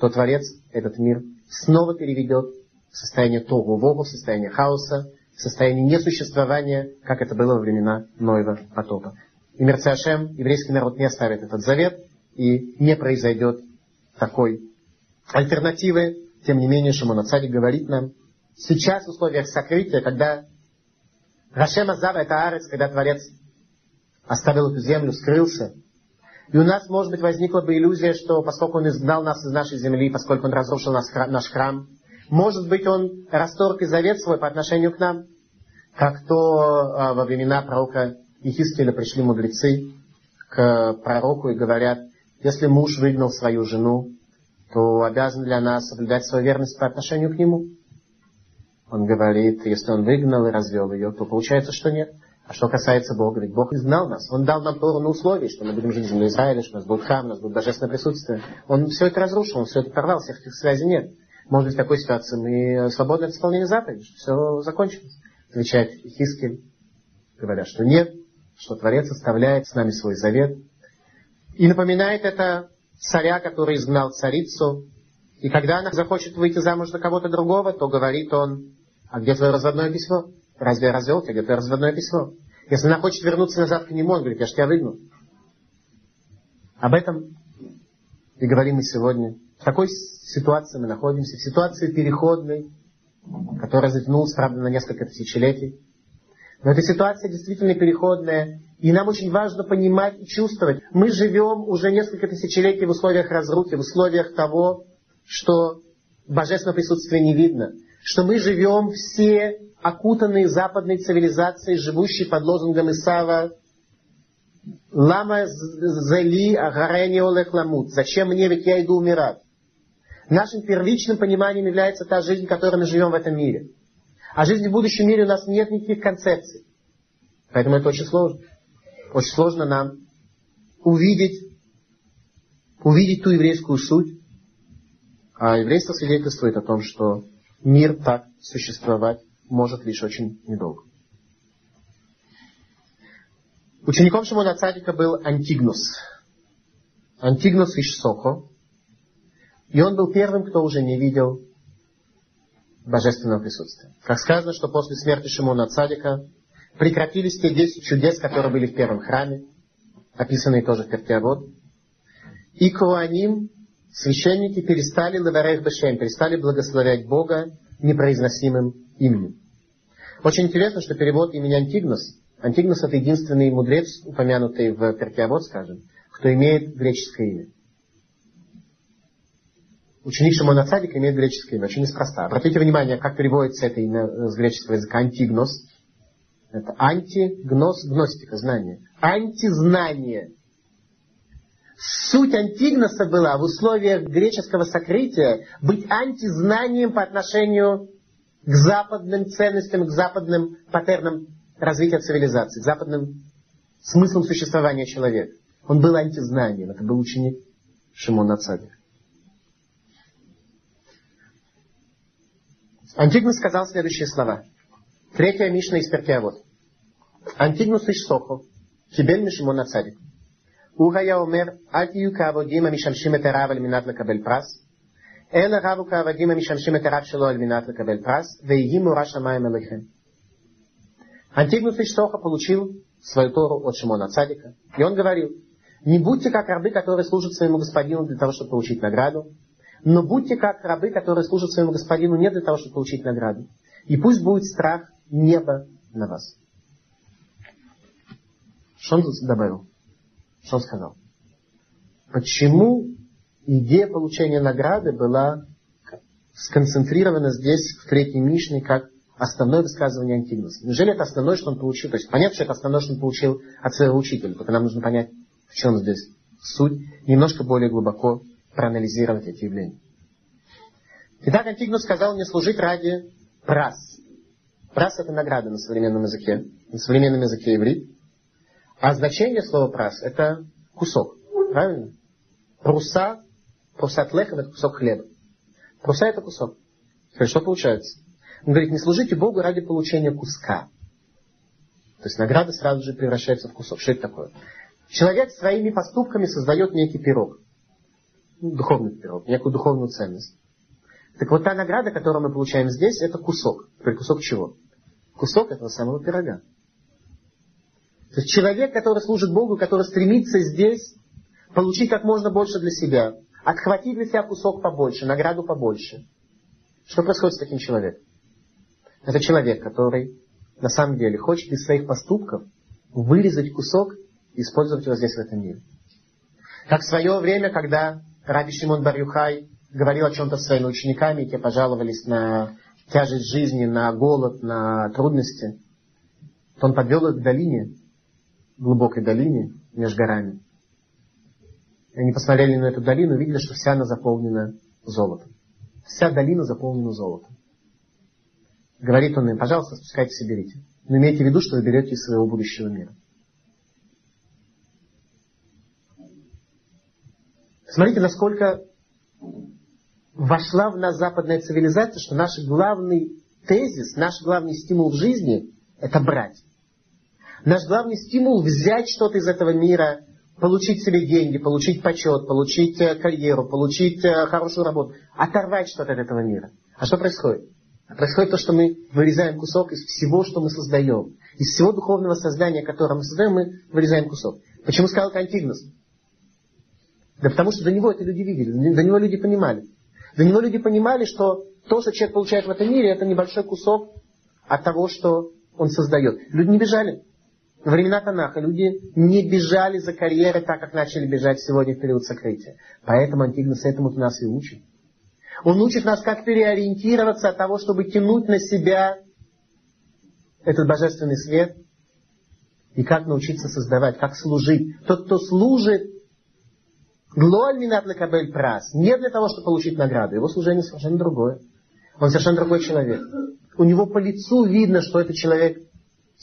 то Творец этот мир снова переведет в состояние тогу вогу, в состояние хаоса, состояние несуществования, как это было во времена Ноева потопа. И Мерцашем, еврейский народ не оставит этот завет, и не произойдет такой альтернативы. Тем не менее, Шимон Царик говорит нам, сейчас в условиях сокрытия, когда Рашем Азав это Арец, когда Творец оставил эту землю, скрылся, и у нас, может быть, возникла бы иллюзия, что поскольку Он изгнал нас из нашей земли, поскольку Он разрушил наш храм может быть, Он расторг и завет свой по отношению к нам, как то а, во времена пророка Ехискеля пришли мудрецы к пророку и говорят, если муж выгнал свою жену, то обязан для нас соблюдать свою верность по отношению к нему. Он говорит, если он выгнал и развел ее, то получается, что нет. А что касается Бога, ведь Бог изгнал нас. Он дал нам Тору на условии, что мы будем жить в земле Израиля, что у нас будет храм, у нас будет божественное присутствие. Он все это разрушил, он все это порвал, всех этих связей нет. Может быть, в такой ситуации мы свободны от исполнения заповедей, все закончилось. Отвечает Хискель, говоря, что нет, что Творец оставляет с нами свой завет. И напоминает это царя, который изгнал царицу. И когда она захочет выйти замуж за кого-то другого, то говорит он, а где твое разводное письмо? Разве я развел тебя? Где твое разводное письмо? Если она хочет вернуться назад к нему, он говорит, я же тебя выгнал. Об этом и говорим мы сегодня. В такой ситуации мы находимся, в ситуации переходной, которая затянулась, правда, на несколько тысячелетий. Но эта ситуация действительно переходная, и нам очень важно понимать и чувствовать. Мы живем уже несколько тысячелетий в условиях разрухи, в условиях того, что божественного присутствия не видно, что мы живем все окутанные западной цивилизацией, живущие под лозунгом Исава «Лама зели агарени олех ламут» «Зачем мне, ведь я иду умирать?» Нашим первичным пониманием является та жизнь, в которой мы живем в этом мире. А жизни в будущем мире у нас нет никаких концепций. Поэтому это очень сложно. Очень сложно нам увидеть, увидеть ту еврейскую суть. А еврейство свидетельствует о том, что мир так существовать может лишь очень недолго. Учеником Шимона Цадика был Антигнус. Антигнус из Сохо. И он был первым, кто уже не видел божественного присутствия. Как сказано, что после смерти Шимона Цадика прекратились те 10 чудес, которые были в первом храме, описанные тоже в Пертиавод. И Куаним, священники, перестали лаварех бешем, перестали благословлять Бога непроизносимым именем. Очень интересно, что перевод имени Антигнос, Антигнос это единственный мудрец, упомянутый в Пертиавод, скажем, кто имеет греческое имя. Ученик Шимона Цадика имеет греческое имя, очень неспроста. Обратите внимание, как переводится это имя с греческого языка антигнос. Это антигнос, гностика, знание. Антизнание. Суть антигноса была в условиях греческого сокрытия быть антизнанием по отношению к западным ценностям, к западным паттернам развития цивилизации, к западным смыслам существования человека. Он был антизнанием, это был ученик Шимона Цадика. Антигнус сказал следующие слова. Третья Мишна из Перкеавод. Антигнус иш сохо, кибель мишимон ацадик. הוא היה אומר, אל תהיו כעבודים המשמשים את הרב על מנת לקבל פרס, אלא רבו כעבדים המשמשים את הרב שלו על מנת לקבל פרס, ויהי מורה שמיים עליכם. Антигнус Ишсоха получил свою Тору от Шимона Цадика, и он говорил, не будьте как рабы, которые служат своему господину для того, чтобы получить награду, но будьте как рабы, которые служат своему господину не для того, чтобы получить награду. И пусть будет страх неба на вас. Что он добавил? Что он сказал? Почему идея получения награды была сконцентрирована здесь, в третьей Мишне, как основное высказывание Антигнуса? Неужели это основное, что он получил? То есть понятно, что это основное, что он получил от своего учителя. Только нам нужно понять, в чем здесь суть, немножко более глубоко проанализировать эти явления. Итак, Антигнус сказал мне служить ради прас. Прас это награда на современном языке. на современном языке иврит. А значение слова прас – это кусок. Правильно? Пруса, прусат лехем – это кусок хлеба. Пруса – это кусок. Что получается? Он говорит, не служите Богу ради получения куска. То есть награда сразу же превращается в кусок. Что это такое? Человек своими поступками создает некий пирог. Духовный пирог, некую духовную ценность. Так вот та награда, которую мы получаем здесь, это кусок. Теперь кусок чего? Кусок этого самого пирога. То есть человек, который служит Богу, который стремится здесь получить как можно больше для себя, отхватить для себя кусок побольше, награду побольше. Что происходит с таким человеком? Это человек, который на самом деле хочет из своих поступков вырезать кусок и использовать его здесь, в этом мире. Как в свое время, когда Раби Шимон Барюхай говорил о чем-то с своими учениками, и те пожаловались на тяжесть жизни, на голод, на трудности, то он подвел их к долине, глубокой долине между горами. И они посмотрели на эту долину и видели, что вся она заполнена золотом. Вся долина заполнена золотом. Говорит он им, пожалуйста, спускайтесь и берите. Но имейте в виду, что вы берете из своего будущего мира. Смотрите, насколько вошла в нас западная цивилизация, что наш главный тезис, наш главный стимул в жизни – это брать. Наш главный стимул взять что-то из этого мира, получить себе деньги, получить почет, получить э, карьеру, получить э, хорошую работу, оторвать что-то от этого мира. А что происходит? Происходит то, что мы вырезаем кусок из всего, что мы создаем. Из всего духовного создания, которое мы создаем, мы вырезаем кусок. Почему сказал это Антигнус? Да потому что до него это люди видели, до него люди понимали. До него люди понимали, что то, что человек получает в этом мире, это небольшой кусок от того, что он создает. Люди не бежали. Во времена Танаха люди не бежали за карьерой так, как начали бежать сегодня в период сокрытия. Поэтому Антигнус этому нас и учит. Он учит нас, как переориентироваться от того, чтобы тянуть на себя этот божественный свет, и как научиться создавать, как служить. Тот, кто служит, прас, не для того, чтобы получить награду. Его служение совершенно другое. Он совершенно другой человек. У него по лицу видно, что это человек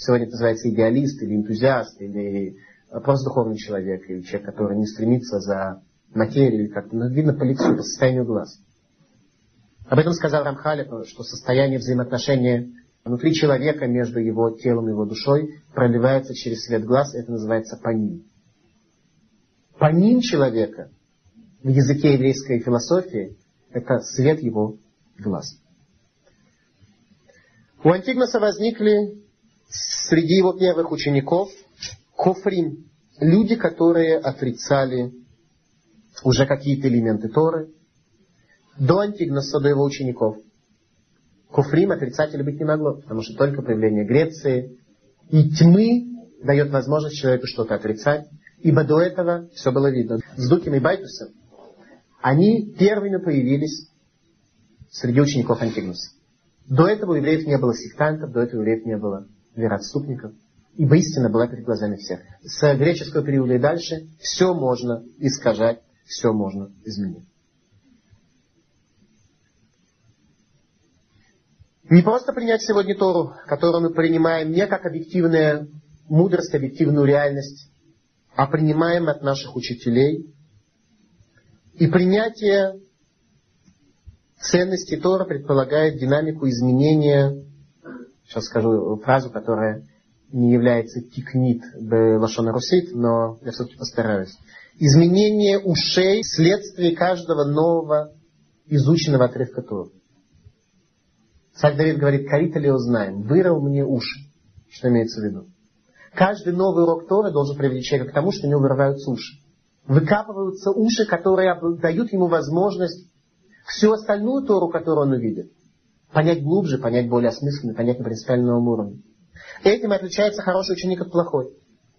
Сегодня это называется идеалист или энтузиаст, или просто духовный человек, или человек, который не стремится за материю, как-то, но видно по лицу, по состоянию глаз. Об этом сказал Рамхаль, что состояние взаимоотношения внутри человека между его телом и его душой проливается через свет глаз, это называется панин. Панин человека в языке еврейской философии – это свет его глаз. У Антигноса возникли среди его первых учеников Кофрим, люди, которые отрицали уже какие-то элементы Торы, до Антигноса, до его учеников. Кофрим отрицателя быть не могло, потому что только появление Греции и тьмы дает возможность человеку что-то отрицать, ибо до этого все было видно. С Дуким и Байтусом они первыми появились среди учеников Антигноса. До этого у евреев не было сектантов, до этого у евреев не было вероотступников, ибо истина была перед глазами всех. С греческого периода и дальше все можно искажать, все можно изменить. Не просто принять сегодня Тору, которую мы принимаем не как объективная мудрость, объективную реальность, а принимаем от наших учителей. И принятие ценности Тора предполагает динамику изменения сейчас скажу фразу, которая не является тикнит лошона русит, но я все-таки постараюсь. Изменение ушей следствие каждого нового изученного отрывка Торы. Царь Давид говорит, Карита ли узнаем, вырыл мне уши. Что имеется в виду? Каждый новый урок Торы должен приводить человека к тому, что у него вырываются уши. Выкапываются уши, которые дают ему возможность всю остальную Тору, которую он увидит, понять глубже, понять более осмысленно, понять на принципиальном уровне. Этим отличается хороший ученик от плохой.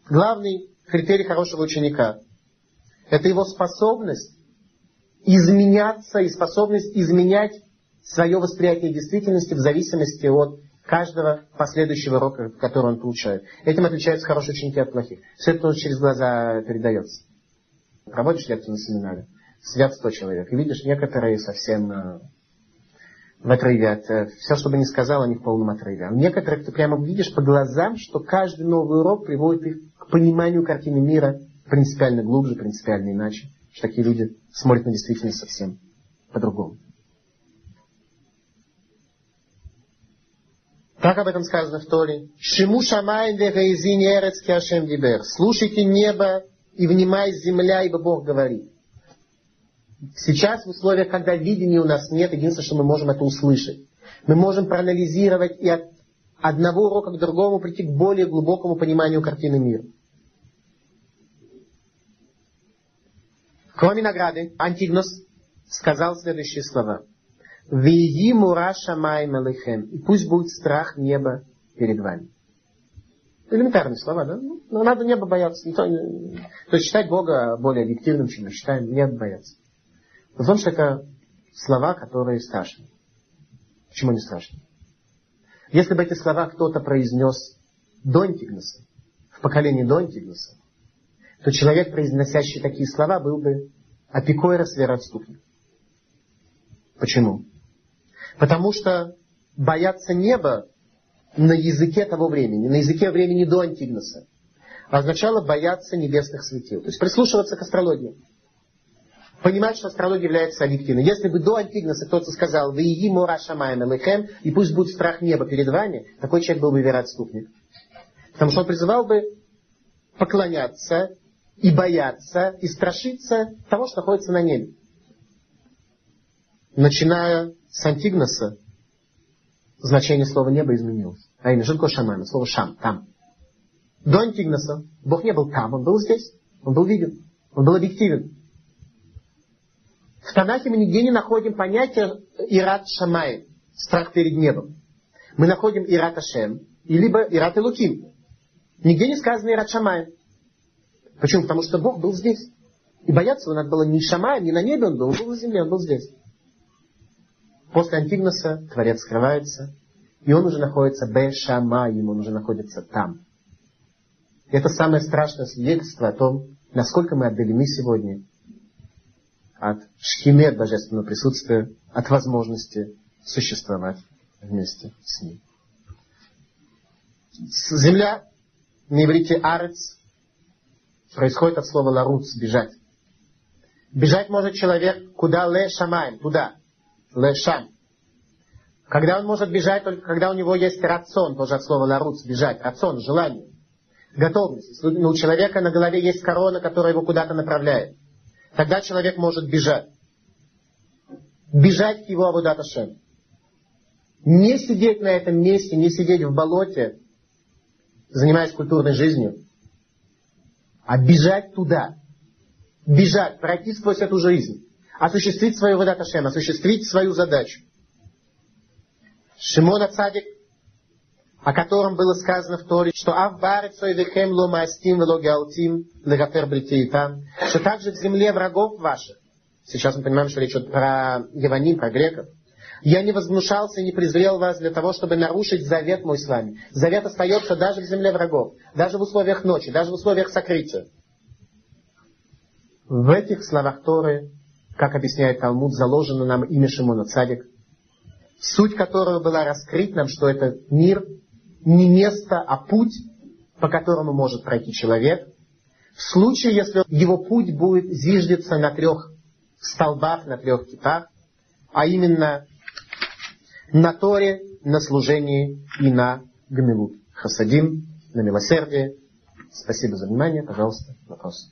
Главный критерий хорошего ученика – это его способность изменяться и способность изменять свое восприятие действительности в зависимости от каждого последующего урока, который он получает. Этим отличаются хорошие ученики от плохих. Все это через глаза передается. Проводишь лекцию на семинаре, сидят 100 человек, и видишь, некоторые совсем э, в отрыве от... Э, все, что бы ни сказал, они в полном отрыве. А некоторых ты прямо видишь по глазам, что каждый новый урок приводит их к пониманию картины мира принципиально глубже, принципиально иначе. Что такие люди смотрят на действительность совсем по-другому. Так об этом сказано в Торе. Шиму шамайн вегаизин эрец киашем дибер. Слушайте небо и внимай земля, ибо Бог говорит. Сейчас в условиях, когда видения у нас нет, единственное, что мы можем это услышать. Мы можем проанализировать и от одного урока к другому прийти к более глубокому пониманию картины мира. Кроме награды, Антигнос сказал следующие слова. Виги мура шамай малыхем. И пусть будет страх неба перед вами. Элементарные слова, да? Ну, но надо небо бояться. Никто, то есть считать Бога более объективным, чем мы считаем, нет бояться. Потому что это слова, которые страшны. Почему они страшны? Если бы эти слова кто-то произнес до Антигнуса, в поколении до Антигнуса, то человек, произносящий такие слова, был бы апикойрос вероотступник. Почему? Потому что бояться неба на языке того времени, на языке времени до Антигнуса, означало бояться небесных светил. То есть прислушиваться к астрологии. Понимать, что астрология является объективной. Если бы до Антигнуса кто-то сказал «Вы иги мора шамаем элэхэм» и пусть будет страх неба перед вами, такой человек был бы вероотступник. Потому что он призывал бы поклоняться и бояться, и страшиться того, что находится на небе. Начиная с Антигноса, значение слова небо изменилось. А именно, такое шамайм? Слово шам, там. До Антигноса Бог не был там, он был здесь. Он был виден. Он был объективен. В Танахе мы нигде не находим понятие Ират Шамай, страх перед небом. Мы находим Ират Ашем, и либо Ират Илуким. Нигде не сказано Ират Шамай. Почему? Потому что Бог был здесь. И бояться его надо было не Шамай, не на небе он был, он был на земле, он был здесь. После Антигноса Творец скрывается, и он уже находится Бешамаем, он уже находится там. Это самое страшное свидетельство о том, насколько мы отдалены сегодня от шхимет божественного присутствия, от возможности существовать вместе с ним. Земля на иврите арец происходит от слова ларуц, бежать. Бежать может человек куда ле шамаем, туда, лешам. Когда он может бежать, только когда у него есть рацион, тоже от слова ларуц, бежать, рацион, желание, готовность. У человека на голове есть корона, которая его куда-то направляет, тогда человек может бежать. Бежать к его Абудаташем. Не сидеть на этом месте, не сидеть в болоте, занимаясь культурной жизнью, а бежать туда. Бежать, пройти сквозь эту жизнь осуществить свою Вадат Ашем, осуществить свою задачу. Шимона Цадик, о котором было сказано в Торе, что Ав Барецой Вехем Ломастим Велогиалтим Легафер Бритеитам, что также в земле врагов ваших, сейчас мы понимаем, что речь идет про Еваним, про греков, я не возмущался и не презрел вас для того, чтобы нарушить завет мой с вами. Завет остается даже в земле врагов, даже в условиях ночи, даже в условиях сокрытия. В этих словах Торы как объясняет Талмуд, заложено нам имя Шимона Цадик, суть которого была раскрыть нам, что это мир не место, а путь, по которому может пройти человек, в случае, если его путь будет зиждиться на трех столбах, на трех китах, а именно на Торе, на служении и на Гамилут. Хасадим, на милосердие. Спасибо за внимание. Пожалуйста, вопрос.